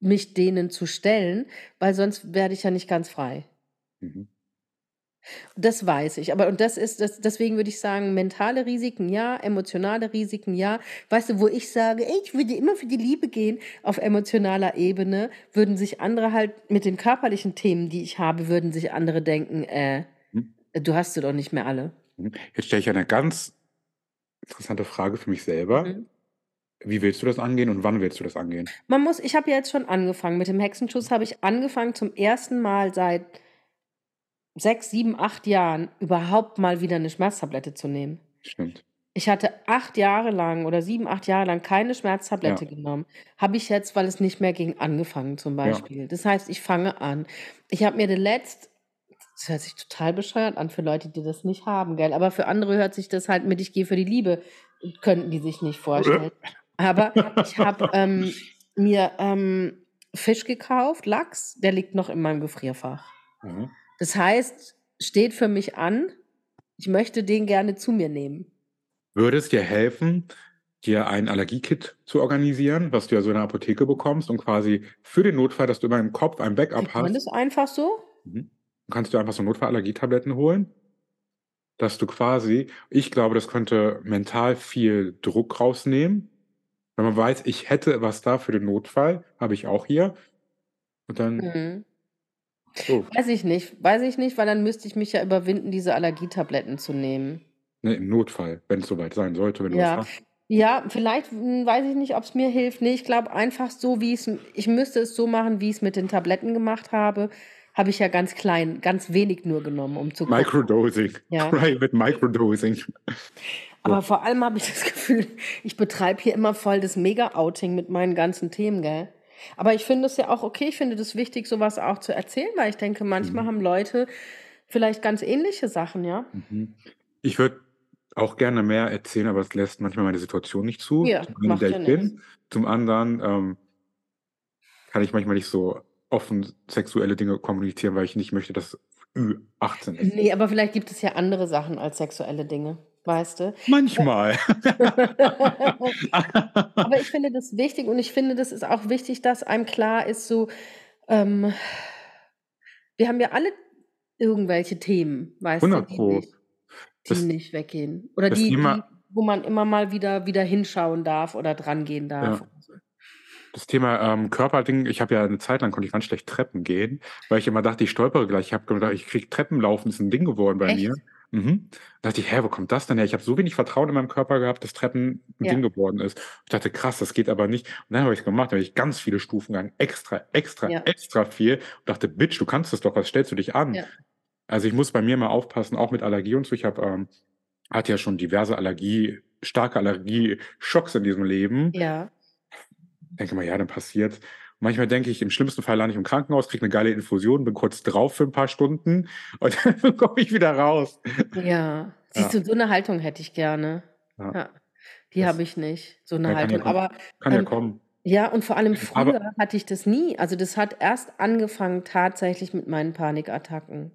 mich denen zu stellen, weil sonst werde ich ja nicht ganz frei. Mhm. Das weiß ich. Aber und das ist, das, deswegen würde ich sagen, mentale Risiken ja, emotionale Risiken ja. Weißt du, wo ich sage, ey, ich würde immer für die Liebe gehen, auf emotionaler Ebene, würden sich andere halt mit den körperlichen Themen, die ich habe, würden sich andere denken, äh, Äh, du hast sie doch nicht mehr alle. Mhm. Jetzt stelle ich eine ganz interessante Frage für mich selber. Mhm. Wie willst du das angehen und wann willst du das angehen? Man muss ich habe ja jetzt schon angefangen. Mit dem Hexenschuss habe ich angefangen zum ersten Mal seit 6, 7, 8 Jahren überhaupt mal wieder 'ne Schmerztablette zu nehmen. Stimmt. Ich hatte 8 Jahre lang oder 7, 8 Jahre lang keine Schmerztablette Ja. genommen. Habe ich jetzt, weil es nicht mehr ging, angefangen zum Ja. Beispiel. Das heißt, ich fange an. Ich habe mir den letzt das hört sich total bescheuert an für Leute, die das nicht haben, gell? Aber für andere hört sich das halt mit „Ich gehe für die Liebe“ könnten die sich nicht vorstellen. Aber ich habe, ähm, mir, ähm, Fisch gekauft, Lachs, der liegt noch in meinem Gefrierfach. Mhm. Das heißt, steht für mich an, ich möchte den gerne zu mir nehmen. Würde es dir helfen, dir ein Allergiekit zu organisieren, was du ja so in der Apotheke bekommst und quasi für den Notfall, dass du immer im Kopf ein Backup Kriegt man hast das einfach so? Mhm. Kannst du einfach so Notfallallergietabletten holen, dass du quasi ich glaube, das könnte mental viel Druck rausnehmen. Wenn man weiß, ich hätte was da für den Notfall, habe ich auch hier. Und dann Mhm. so. Weiß ich nicht. Weiß ich nicht, weil dann müsste ich mich ja überwinden, diese Allergietabletten zu nehmen. Ne, im Notfall, wenn's soweit sein sollte, wenn du Ja. hast. Ja, vielleicht, hm, weiß ich nicht, ob's mir hilft. Ne, ich glaube einfach so, wie es ich müsste es so machen, wie ich's mit den Tabletten gemacht habe. Habe ich ja ganz klein ganz wenig nur genommen, um zu gucken. Microdosing. Ja. Private Microdosing. Aber Ja. vor allem habe ich das Gefühl, ich betreibe hier immer voll das Mega-Outing mit meinen ganzen Themen, gell? Aber ich finde es ja auch okay, ich finde das wichtig, so was auch zu erzählen, weil ich denke, manchmal Mhm. haben Leute vielleicht ganz ähnliche Sachen, ja? Mhm. Ich würde auch gerne mehr erzählen, aber es lässt manchmal meine Situation nicht zu. Ja, Zum einen, der ich bin. Zum anderen, ähm kann ich manchmal nicht so offen sexuelle Dinge kommunizieren, weil ich nicht möchte, dass Ü18 ist. Ne, aber vielleicht gibt es ja andere Sachen als sexuelle Dinge, weißt du? Manchmal. Aber ich finde das wichtig und ich finde, das ist auch wichtig, dass einem klar ist, so, ähm wir haben ja alle irgendwelche Themen, weißt du, 100 die Pro. nicht die Das nicht weggehen. Oder die die wo man immer mal wieder wieder hinschauen darf oder drangehen darf Ja. Das Thema, ähm, Körperding ich habe ja 'ne Zeit lang konnte ich ganz schlecht Treppen gehen, weil ich immer dachte, ich stolpere gleich. Ich habe gedacht, ich kriege Treppenlaufen ist 'n Ding geworden bei mir. Echt? Mhm. Da dachte ich: „Hä, wo kommt das denn her?“ Ich habe so wenig Vertrauen in meinem Körper gehabt, dass Treppen 'n Ja. Ding geworden ist. Ich dachte: „Krass, das geht aber nicht.“ Und dann habe ich's gemacht. Da bin ich ganz viele Stufen gegangen, extra, extra, Ja. extra viel und dachte: „Bitch, du kannst das doch, was stellst du dich an?“ Ja. Also, ich muss bei mir immer aufpassen, auch mit Allergie und so. Ich habe, ähm hatte ja schon diverse Allergie starke Allergieschocks in diesem Leben. Ja. Denke immer: „Ja, dann passiert's.“ Manchmal denke ich, im schlimmsten Fall lande ich im Krankenhaus, kriege 'ne geile Infusion, bin kurz drauf für 'n paar Stunden und dann komme ich wieder raus. Ja. Siehst Ja. du, so 'ne Haltung hätte ich gerne. Ja. Ja. Die habe ich nicht, so 'ne Ja, kann ja Haltung. kommen. Aber, Kann ja ähm kommen. ja, und vor allem Aber früher hatte ich das nie. Also, das hat erst angefangen tatsächlich mit meinen Panikattacken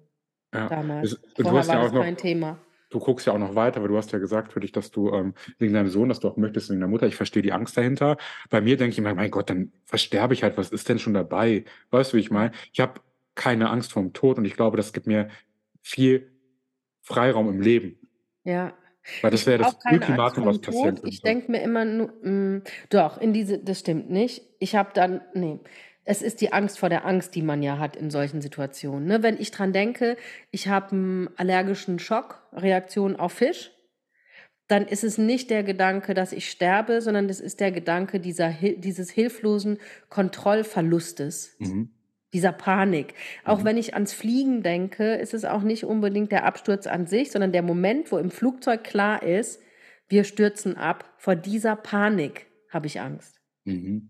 Ja. damals. Du Vorher war das noch kein Thema. Du guckst ja auch noch weiter, weil du hast ja gesagt für dich, dass du, ähm wegen deinem Sohn, dass du auch möchtest wegen der Mutter. Ich verstehe die Angst dahinter. Bei mir denke ich immer: „Mein Gott, dann versterbe ich halt. Was ist denn schon dabei?“ Weißt du, wie ich meine? Ich habe keine Angst vorm Tod und ich glaube, das gibt mir viel Freiraum im Leben. Ja. Weil das wäre das Ultimatum, was passieren Tod. Ich könnte. denke mir immer nur hm, doch, in diese das stimmt nicht. Ich habe dann ne, es ist die Angst vor der Angst, die man ja hat in solchen Situationen, ne? Wenn ich dran denke, ich habe 'n allergischen Schock, Reaktion auf Fisch, dann ist es nicht der Gedanke, dass ich sterbe, sondern das ist der Gedanke dieser dieses hilflosen Kontrollverlustes, Mhm. dieser Panik. Auch Mhm. wenn ich ans Fliegen denke, ist es auch nicht unbedingt der Absturz an sich, sondern der Moment, wo im Flugzeug klar ist, wir stürzen ab. Vor dieser Panik habe ich Angst. Mhm.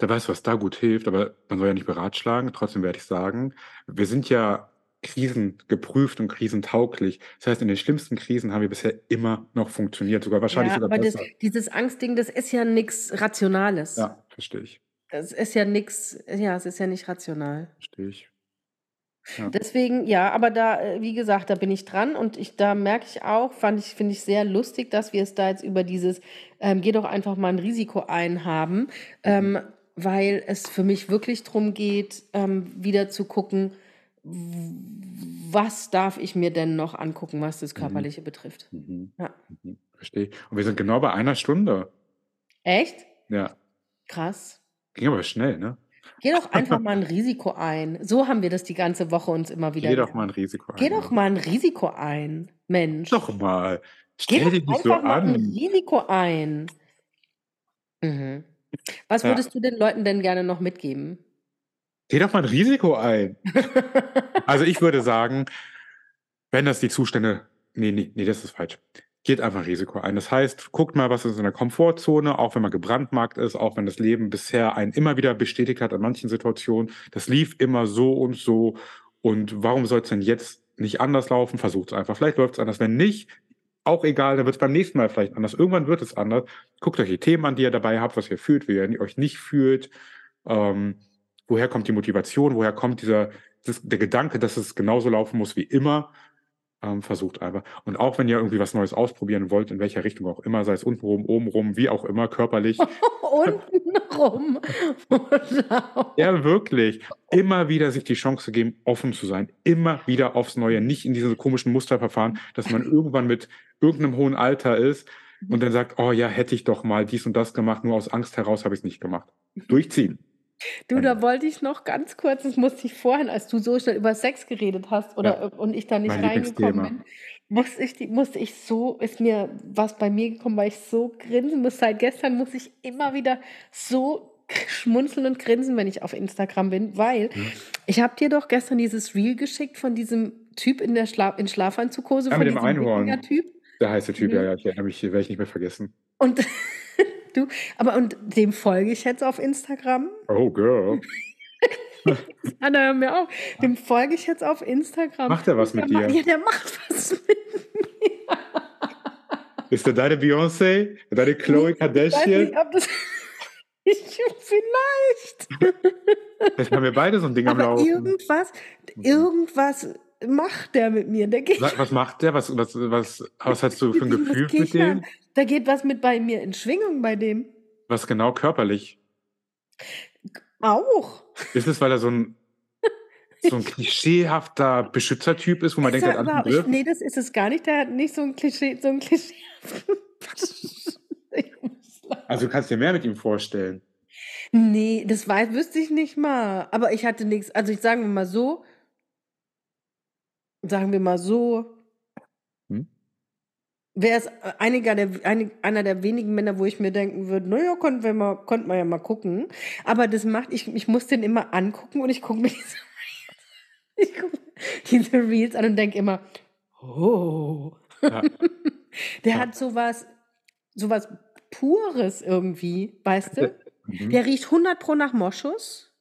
Da weißt du, was da gut hilft, aber man soll ja nicht beratschlagen. Trotzdem werde ich sagen, wir sind ja krisengeprüft und krisentauglich. Das heißt, in den schlimmsten Krisen haben wir bisher immer noch funktioniert, sogar wahrscheinlich Ja, sogar aber das besser. dieses Angstding, das ist ja nix Rationales. Ja, verstehe ich. Das ist ja nix ja, es ist ja nicht rational. Verstehe ich. Ja. Deswegen ja, aber da äh, wie gesagt, da bin ich dran und ich da merke ich auch fand ich finde ich sehr lustig, dass wir es da jetzt über dieses, ähm: „Geh doch einfach mal 'n Risiko ein“ haben, Mhm. ähm, weil es für mich wirklich drum geht, ähm, wieder zu gucken, was darf ich mir denn noch angucken, was das Mhm. Körperliche betrifft. Mhm. Ja. Mhm. Verstehe. Und wir sind genau bei einer Stunde. Echt? Ja. Krass. Ging aber schnell, ne? Geh doch einfach mal ein Risiko ein. So haben wir das die ganze Woche uns immer wieder Geh doch mal ein Risiko Geh ein. doch Ja. mal ein Risiko ein, Mensch. Doch mal. Geh Stell doch dich nicht so einfach mal ein an. Risiko ein. Mhm. Was Ja. würdest du den Leuten denn gerne noch mitgeben? Geh doch mal ein Risiko ein. Also ich würde sagen, wenn das die Zustände. Nee, nee, nee, das ist falsch. Geht einfach ein Risiko ein. Das heißt, guckt mal, was ist in der Komfortzone, auch wenn man gebrandmarkt ist, auch wenn das Leben bisher einen immer wieder bestätigt hat an manchen Situationen. Das lief immer so und so. Und warum soll es denn jetzt nicht anders laufen? Versucht es einfach. Vielleicht läuft es anders. Wenn nicht, auch egal, dann wird es beim nächsten Mal vielleicht anders. Irgendwann wird es anders. Guckt euch die Themen an, die ihr dabei habt, was ihr fühlt, wie ihr euch nicht fühlt. Ähm, woher kommt die Motivation? Woher kommt dieser, das, der Gedanke, dass es genauso laufen muss wie immer? Ähm, versucht einfach. Und auch wenn ihr irgendwie was Neues ausprobieren wollt, in welcher Richtung auch immer, sei es unten rum, oben rum, wie auch immer, körperlich. Unten rum. Wow. Ja, wirklich. Immer wieder sich die Chance geben, offen zu sein. Immer wieder aufs Neue. Nicht in diese komischen Musterverfahren, dass man irgendwann mit irgendeinem hohen Alter ist und dann sagt, oh ja, hätte ich doch mal dies und das gemacht, nur aus Angst heraus habe ich es nicht gemacht. Durchziehen. Du, da wollte ich noch ganz kurz, das musste ich vorhin, als du so schnell über Sex geredet hast oder Ja. und ich da nicht reingekommen bin, musste ich, die- musste ich so, ist mir was bei mir gekommen, weil ich so grinsen muss. Seit gestern muss ich immer wieder so schmunzeln und grinsen, wenn ich auf Instagram bin, weil Mhm. ich habe dir doch gestern dieses Reel geschickt von diesem Typ in der Schla in Schlafanzughose, Ja, von mit dem Einhorn. Typ. Der heiße Typ, Mhm. ja, ja, ich erinnere mich, werde ich nicht mehr vergessen. Und du, aber und dem folge ich jetzt auf Instagram. Oh, girl. Anna, hör mir auf. Dem folge ich jetzt auf Instagram. Macht er was der mit dir? Ja, der macht was mit mir. Ist der deine Beyoncé? Deine Chloe Ich weiß Kardashian? nicht, ob das. Ich, vielleicht. Vielleicht haben wir beide so ein Ding am Aber Laufen. irgendwas, irgendwas macht der mit mir. Der geht. Was macht der? Was, was, was, was hast du für ein Gefühl mit dem? Da geht was mit bei mir in Schwingung bei dem. Was genau körperlich? Auch. Ist es, weil er so ein, so ein klischeehafter Beschützertyp ist, wo man Ist denkt, er hat Griff? ich, nee, das ist es gar nicht. Der hat nicht so ein Klischee, so ein Klischee. Ich muss lachen. Also du kannst dir mehr mit ihm vorstellen. Nee, das weiß, wüsste ich nicht mal. Aber ich hatte nichts. Also ich sagen wir mal so. Sagen wir mal so. Wäre es einiger der, einig, einer der wenigen Männer, wo ich mir denken würde, naja, konnten wir mal, konnten wir ja mal gucken. Aber das macht, ich, ich muss den immer angucken und ich gucke mir diese, ich guck diese Reels an und denke immer, oh. Ja. Der Ja. hat sowas, sowas Pures irgendwie, weißt du? Mhm. Der riecht 100 pro nach Moschus.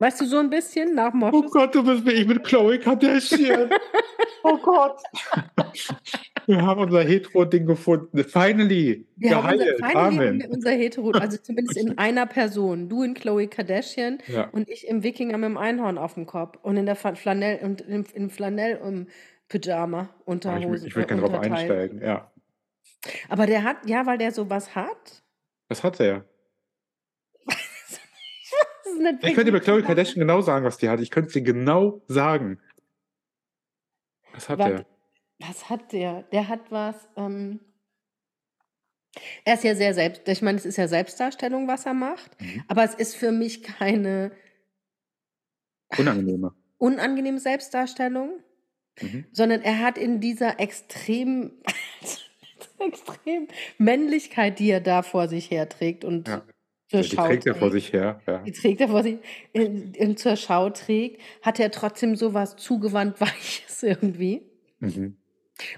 Weißt du, so ein bisschen nach Oh Moschus? Gott, du bist wie ich mit Chloe Kardashian. oh Gott. Wir haben unser Hetero-Ding gefunden. Finally. Wir haben unser, Geheilt. finally Amen. unser Hetero, also zumindest in einer Person. Du in Chloe Kardashian Ja. und ich im Wikinger mit dem Einhorn auf dem Kopf und in der Flanell und im, im Flanell um Pyjama, Oh, ich Unterhose, ich will gerne drauf einsteigen. Ja. Aber der hat, ja, weil der sowas hat. Das hat er. Ist nicht Ich könnte über Chloe Kardashian genau sagen, was die hat. Ich könnte es dir genau sagen. Was hat Warte, er? Was hat der? Der hat was. Ähm, er ist ja sehr selbst. Ich meine, es ist ja Selbstdarstellung, was er macht. Mhm. Aber es ist für mich keine Unangenehmer. unangenehme Selbstdarstellung, Mhm. sondern er hat in dieser extrem, extrem Männlichkeit, die er da vor sich herträgt und Ja. Zur die Schau trägt er vor sich her. Ja. die trägt er vor sich in, in, zur Schau trägt, hat er trotzdem sowas zugewandt Weiches irgendwie. Mhm.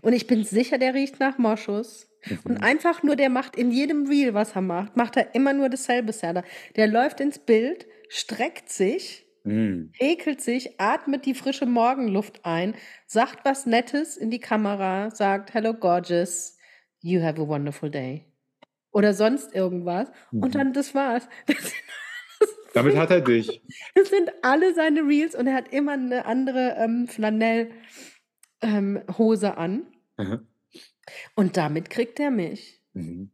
Und ich bin sicher, der riecht nach Moschus. Und Mhm. einfach nur, der macht in jedem Reel, was er macht, macht er immer nur dasselbe, Serda. Der läuft ins Bild, streckt sich, Mhm. ekelt sich, atmet die frische Morgenluft ein, sagt was Nettes in die Kamera, sagt Hello gorgeous, you have a wonderful day. Oder sonst irgendwas. Mhm. Und dann, das war's. Das, Damit hat er dich. das sind alle seine Reels und er hat immer eine andere ähm, Flanell-Hose ähm, an. Mhm. Und damit kriegt er mich. Mhm.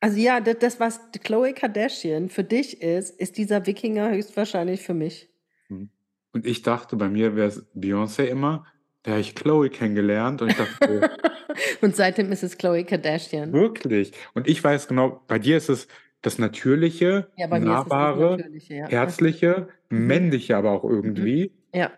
Also ja, das, das, was Chloe Kardashian für dich ist, ist dieser Wikinger höchstwahrscheinlich für mich. Mhm. Und ich dachte, bei mir wäre es Beyoncé immer. Da habe ich Chloe kennengelernt und ich dachte, oh, Und seitdem ist es Chloe Kardashian. wirklich. Und ich weiß genau, bei dir ist es das Natürliche, Ja, ist es Nahbare, Natürliche, ja. Herzliche, Mhm. Männliche aber auch Mhm. irgendwie Ja.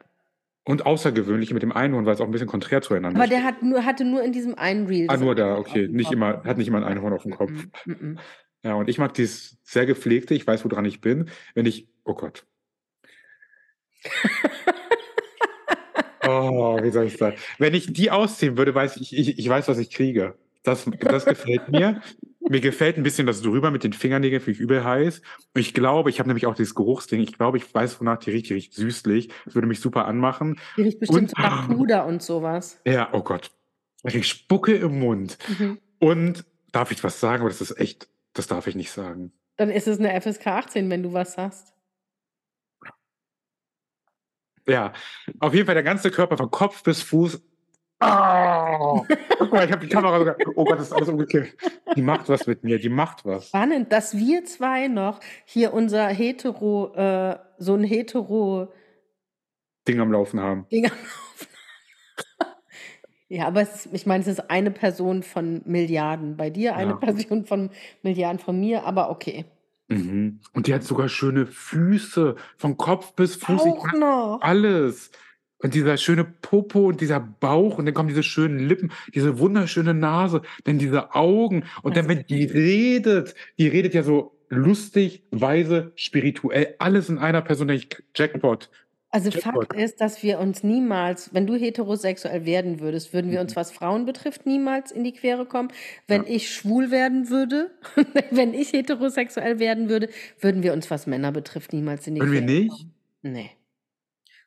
und Außergewöhnliche mit dem Einhorn, weil's auch 'n bisschen konträr zueinander Aber der hat nur hatte nur in diesem einen Reel Ah, nur da, okay. Nicht Kopf. immer hat nicht immer 'n Ja. Einhorn aufm Kopf. Mm-mm, mm-mm. Ja, und ich mag dieses sehr gepflegte, ich weiß, woran ich bin, wenn ich oh Gott. Oh, wie soll ich sagen? Wenn ich die ausziehen würde, weiß ich ich ich weiß, was ich kriege. Das das gefällt mir. Mir gefällt 'n bisschen das drüber mit den Fingernägeln, finde ich übel heiß. Und ich glaube, ich habe nämlich auch dieses Geruchsding. Ich glaube, ich weiß, wonach die riecht. Die riecht süßlich. Das würde mich super anmachen. Die riecht bestimmt Und nach Puder und so was. Ja, oh Gott. Ich Spucke im Mund. Mhm. Und darf ich was sagen? Aber das ist echt das darf ich nicht sagen. Dann ist es 'ne FSK 18, wenn du was sagst. Ja, auf jeden Fall der ganze Körper von Kopf bis Fuß. Ah! Guck mal, ich habe die Kamera sogar oh Gott, das ist alles umgekippt. Die macht was mit mir, die macht was. Spannend, dass wir 2 noch hier unser hetero äh, so 'n hetero Ding am Laufen haben. Ding am Laufen. Ja, aber es ich meine, es ist eine Person von Milliarden. Bei dir eine Ja. Person von Milliarden von mir, aber okay. Mhm. Und die hat sogar schöne Füße, von Kopf bis Fuß. Ich Auch noch. alles. Und dieser schöne Popo und dieser Bauch und dann kommen diese schönen Lippen, diese wunderschöne Nase, dann diese Augen und dann, wenn die redet, die redet ja so lustig, weise, spirituell, alles in einer Person. Denke ich: „Jackpot, Also, Jackpot.“ Fakt ist, dass wir uns niemals wenn du heterosexuell werden würdest, würden wir uns, Mhm. was Frauen betrifft, niemals in die Quere kommen. Wenn Ja. ich schwul werden würde, wenn ich heterosexuell werden würde, würden wir uns, was Männer betrifft, niemals in die Würden wir Quere nicht? kommen. Ne.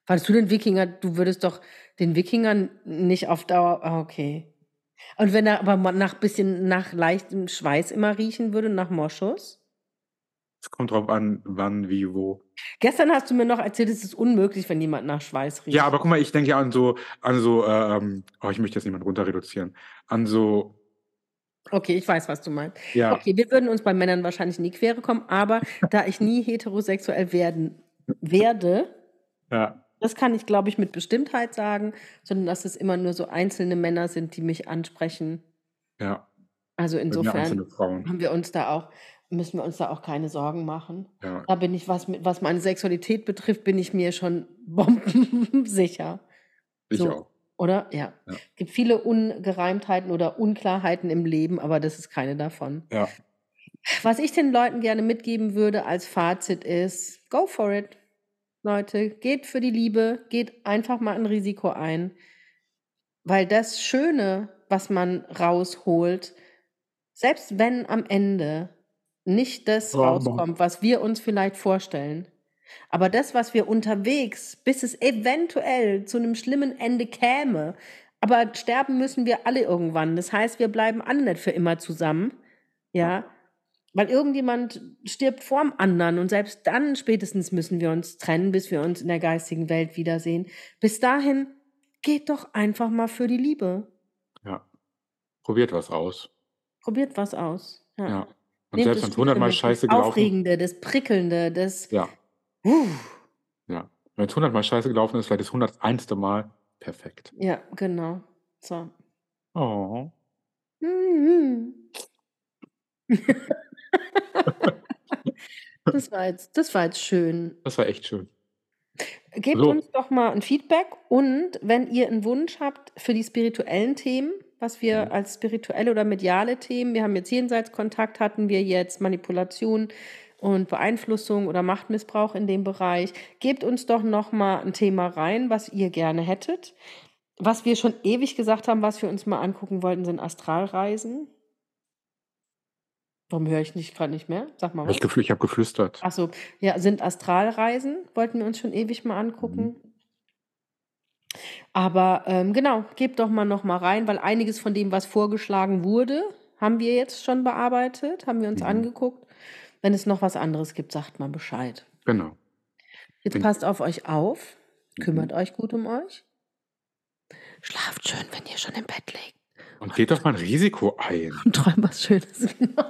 Fandest du den Wikinger du würdest doch den Wikingern nicht auf Dauer ah, okay. Und wenn er aber nach bisschen nach leichtem Schweiß immer riechen würde, nach Moschus? Es kommt drauf an, wann, wie, wo. Gestern hast du mir noch erzählt, es ist unmöglich, wenn jemand nach Schweiß riecht. Ja, aber guck mal, ich denke ja an so an so, ähm oh, ich möchte jetzt niemanden runter reduzieren. An so Okay, ich weiß, was du meinst. Ja. Okay, wir würden uns bei Männern wahrscheinlich in die Quere kommen, aber da ich nie heterosexuell werden werde, Ja. das kann ich, glaube ich, mit Bestimmtheit sagen, sondern dass es immer nur so einzelne Männer sind, die mich ansprechen. Ja. Also, insofern haben wir uns da auch müssen wir uns da auch keine Sorgen machen. Ja. Da bin ich, was was meine Sexualität betrifft, bin ich mir schon bombensicher. Ich So, auch. oder? Ja. Ja. Gibt viele Ungereimtheiten oder Unklarheiten im Leben, aber das ist keine davon. Ja. Was ich den Leuten gerne mitgeben würde als Fazit ist: Go for it, Leute. Geht für die Liebe, geht einfach mal ein Risiko ein. Weil das Schöne, was man rausholt, selbst wenn am Ende nicht das Mann. rauskommt, was wir uns vielleicht vorstellen, aber das, was wir unterwegs, bis es eventuell zu 'nem schlimmen Ende käme aber sterben müssen wir alle irgendwann. Das heißt, wir bleiben alle nicht für immer zusammen, ja? Weil irgendjemand stirbt vorm anderen und selbst dann spätestens müssen wir uns trennen, bis wir uns in der geistigen Welt wiedersehen. Bis dahin, geht doch einfach mal für die Liebe. Ja. Probiert was aus. Probiert was aus, ja. Ja. Und selbst das wenn's Gute hundertmal das scheiße gelaufen Aufregende, das Prickelnde, das Ja. Ja. Wenn's hundertmal scheiße gelaufen ist, vielleicht das 101. Mal perfekt. Ja, genau. So. Oh. Mhm. Das war jetzt das war jetzt schön. Das war echt schön. Gebt So. uns doch mal 'n Feedback und wenn ihr 'n Wunsch habt für die spirituellen Themen, was wir Mhm. als spirituelle oder mediale Themen wir haben jetzt Jenseitskontakt hatten wir jetzt, Manipulation und Beeinflussung oder Machtmissbrauch in dem Bereich. Gebt uns doch noch mal 'n Thema rein, was ihr gerne hättet. Was wir schon ewig gesagt haben, was wir uns mal angucken wollten, sind Astralreisen. Warum höre ich dich grad nicht mehr? Sag mal Ich was. geflü ich habe geflüstert. Ach so, ja, sind Astralreisen, wollten wir uns schon ewig mal Mhm. Aber, ähm, genau, gebt doch mal noch mal rein, weil einiges von dem, was vorgeschlagen wurde, haben wir jetzt schon bearbeitet, haben wir uns Mhm. angeguckt. Wenn es noch was anderes gibt, sagt mal Bescheid. Genau. Jetzt Bin passt auf euch auf, kümmert Mhm. euch gut um euch. Schlaft schön, wenn ihr schon im Bett liegt. Und geht doch mal 'n Risiko ein. Und träumt was Schönes, genau.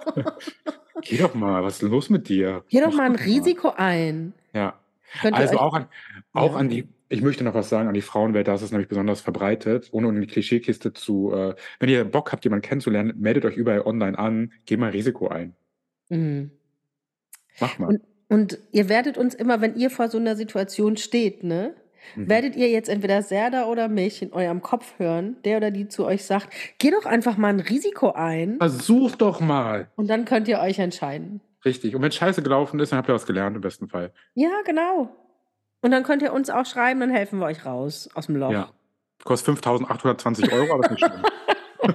Geh doch mal, was ist los mit dir? Geh doch Mach mal 'n doch mal. Risiko ein. Ja. Könnt Also, auch an auch ja? an die ich möchte noch was sagen an die Frauenwelt, da ist es nämlich besonders verbreitet, ohne in die Klischeekiste zu äh, wenn ihr Bock habt, jemanden kennenzulernen, meldet euch überall online an, geht mal Risiko ein. Mhm. Mach mal. Und, und ihr werdet uns immer, wenn ihr vor so einer Situation steht, ne? Mhm. Werdet ihr jetzt entweder Serda oder mich in eurem Kopf hören, der oder die zu euch sagt, geh doch einfach mal ein Risiko ein Versuch doch mal. und dann könnt ihr euch entscheiden. Richtig. Und wenn Scheiße gelaufen ist, dann habt ihr was gelernt im besten Fall. Ja, genau. Und dann könnt ihr uns auch schreiben, dann helfen wir euch raus aus dem Loch. Ja. Kostet 5.820 Euro, aber ist nicht schlimm.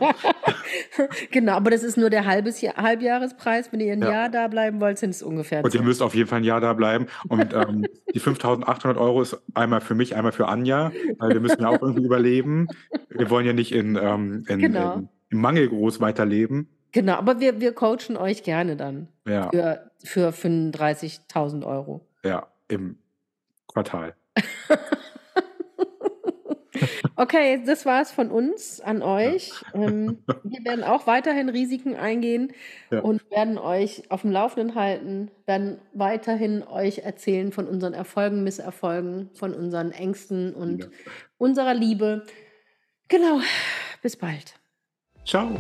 genau, aber das ist nur der halbes Jahr, Halbjahrespreis. Wenn ihr ein Ja. Jahr da bleiben wollt, sind es ungefähr. Und ihr müsst auf jeden Fall ein Jahr da bleiben. Und ähm, die 5.800 Euro ist einmal für mich, einmal für Anja, weil wir müssen ja auch irgendwie überleben. Wir wollen ja nicht in, ähm, in, Genau. in, im Mangel groß weiterleben. Genau, aber wir, wir coachen euch gerne dann Ja, für, für 35.000 Euro. ja, im Quartal. Okay, das war's von uns an euch. Ähm, wir werden auch weiterhin Risiken eingehen Ja. und werden euch auf dem Laufenden halten, werden weiterhin euch erzählen von unseren Erfolgen, Misserfolgen, von unseren Ängsten und Ja. unserer Liebe. Genau, bis bald. Ciao.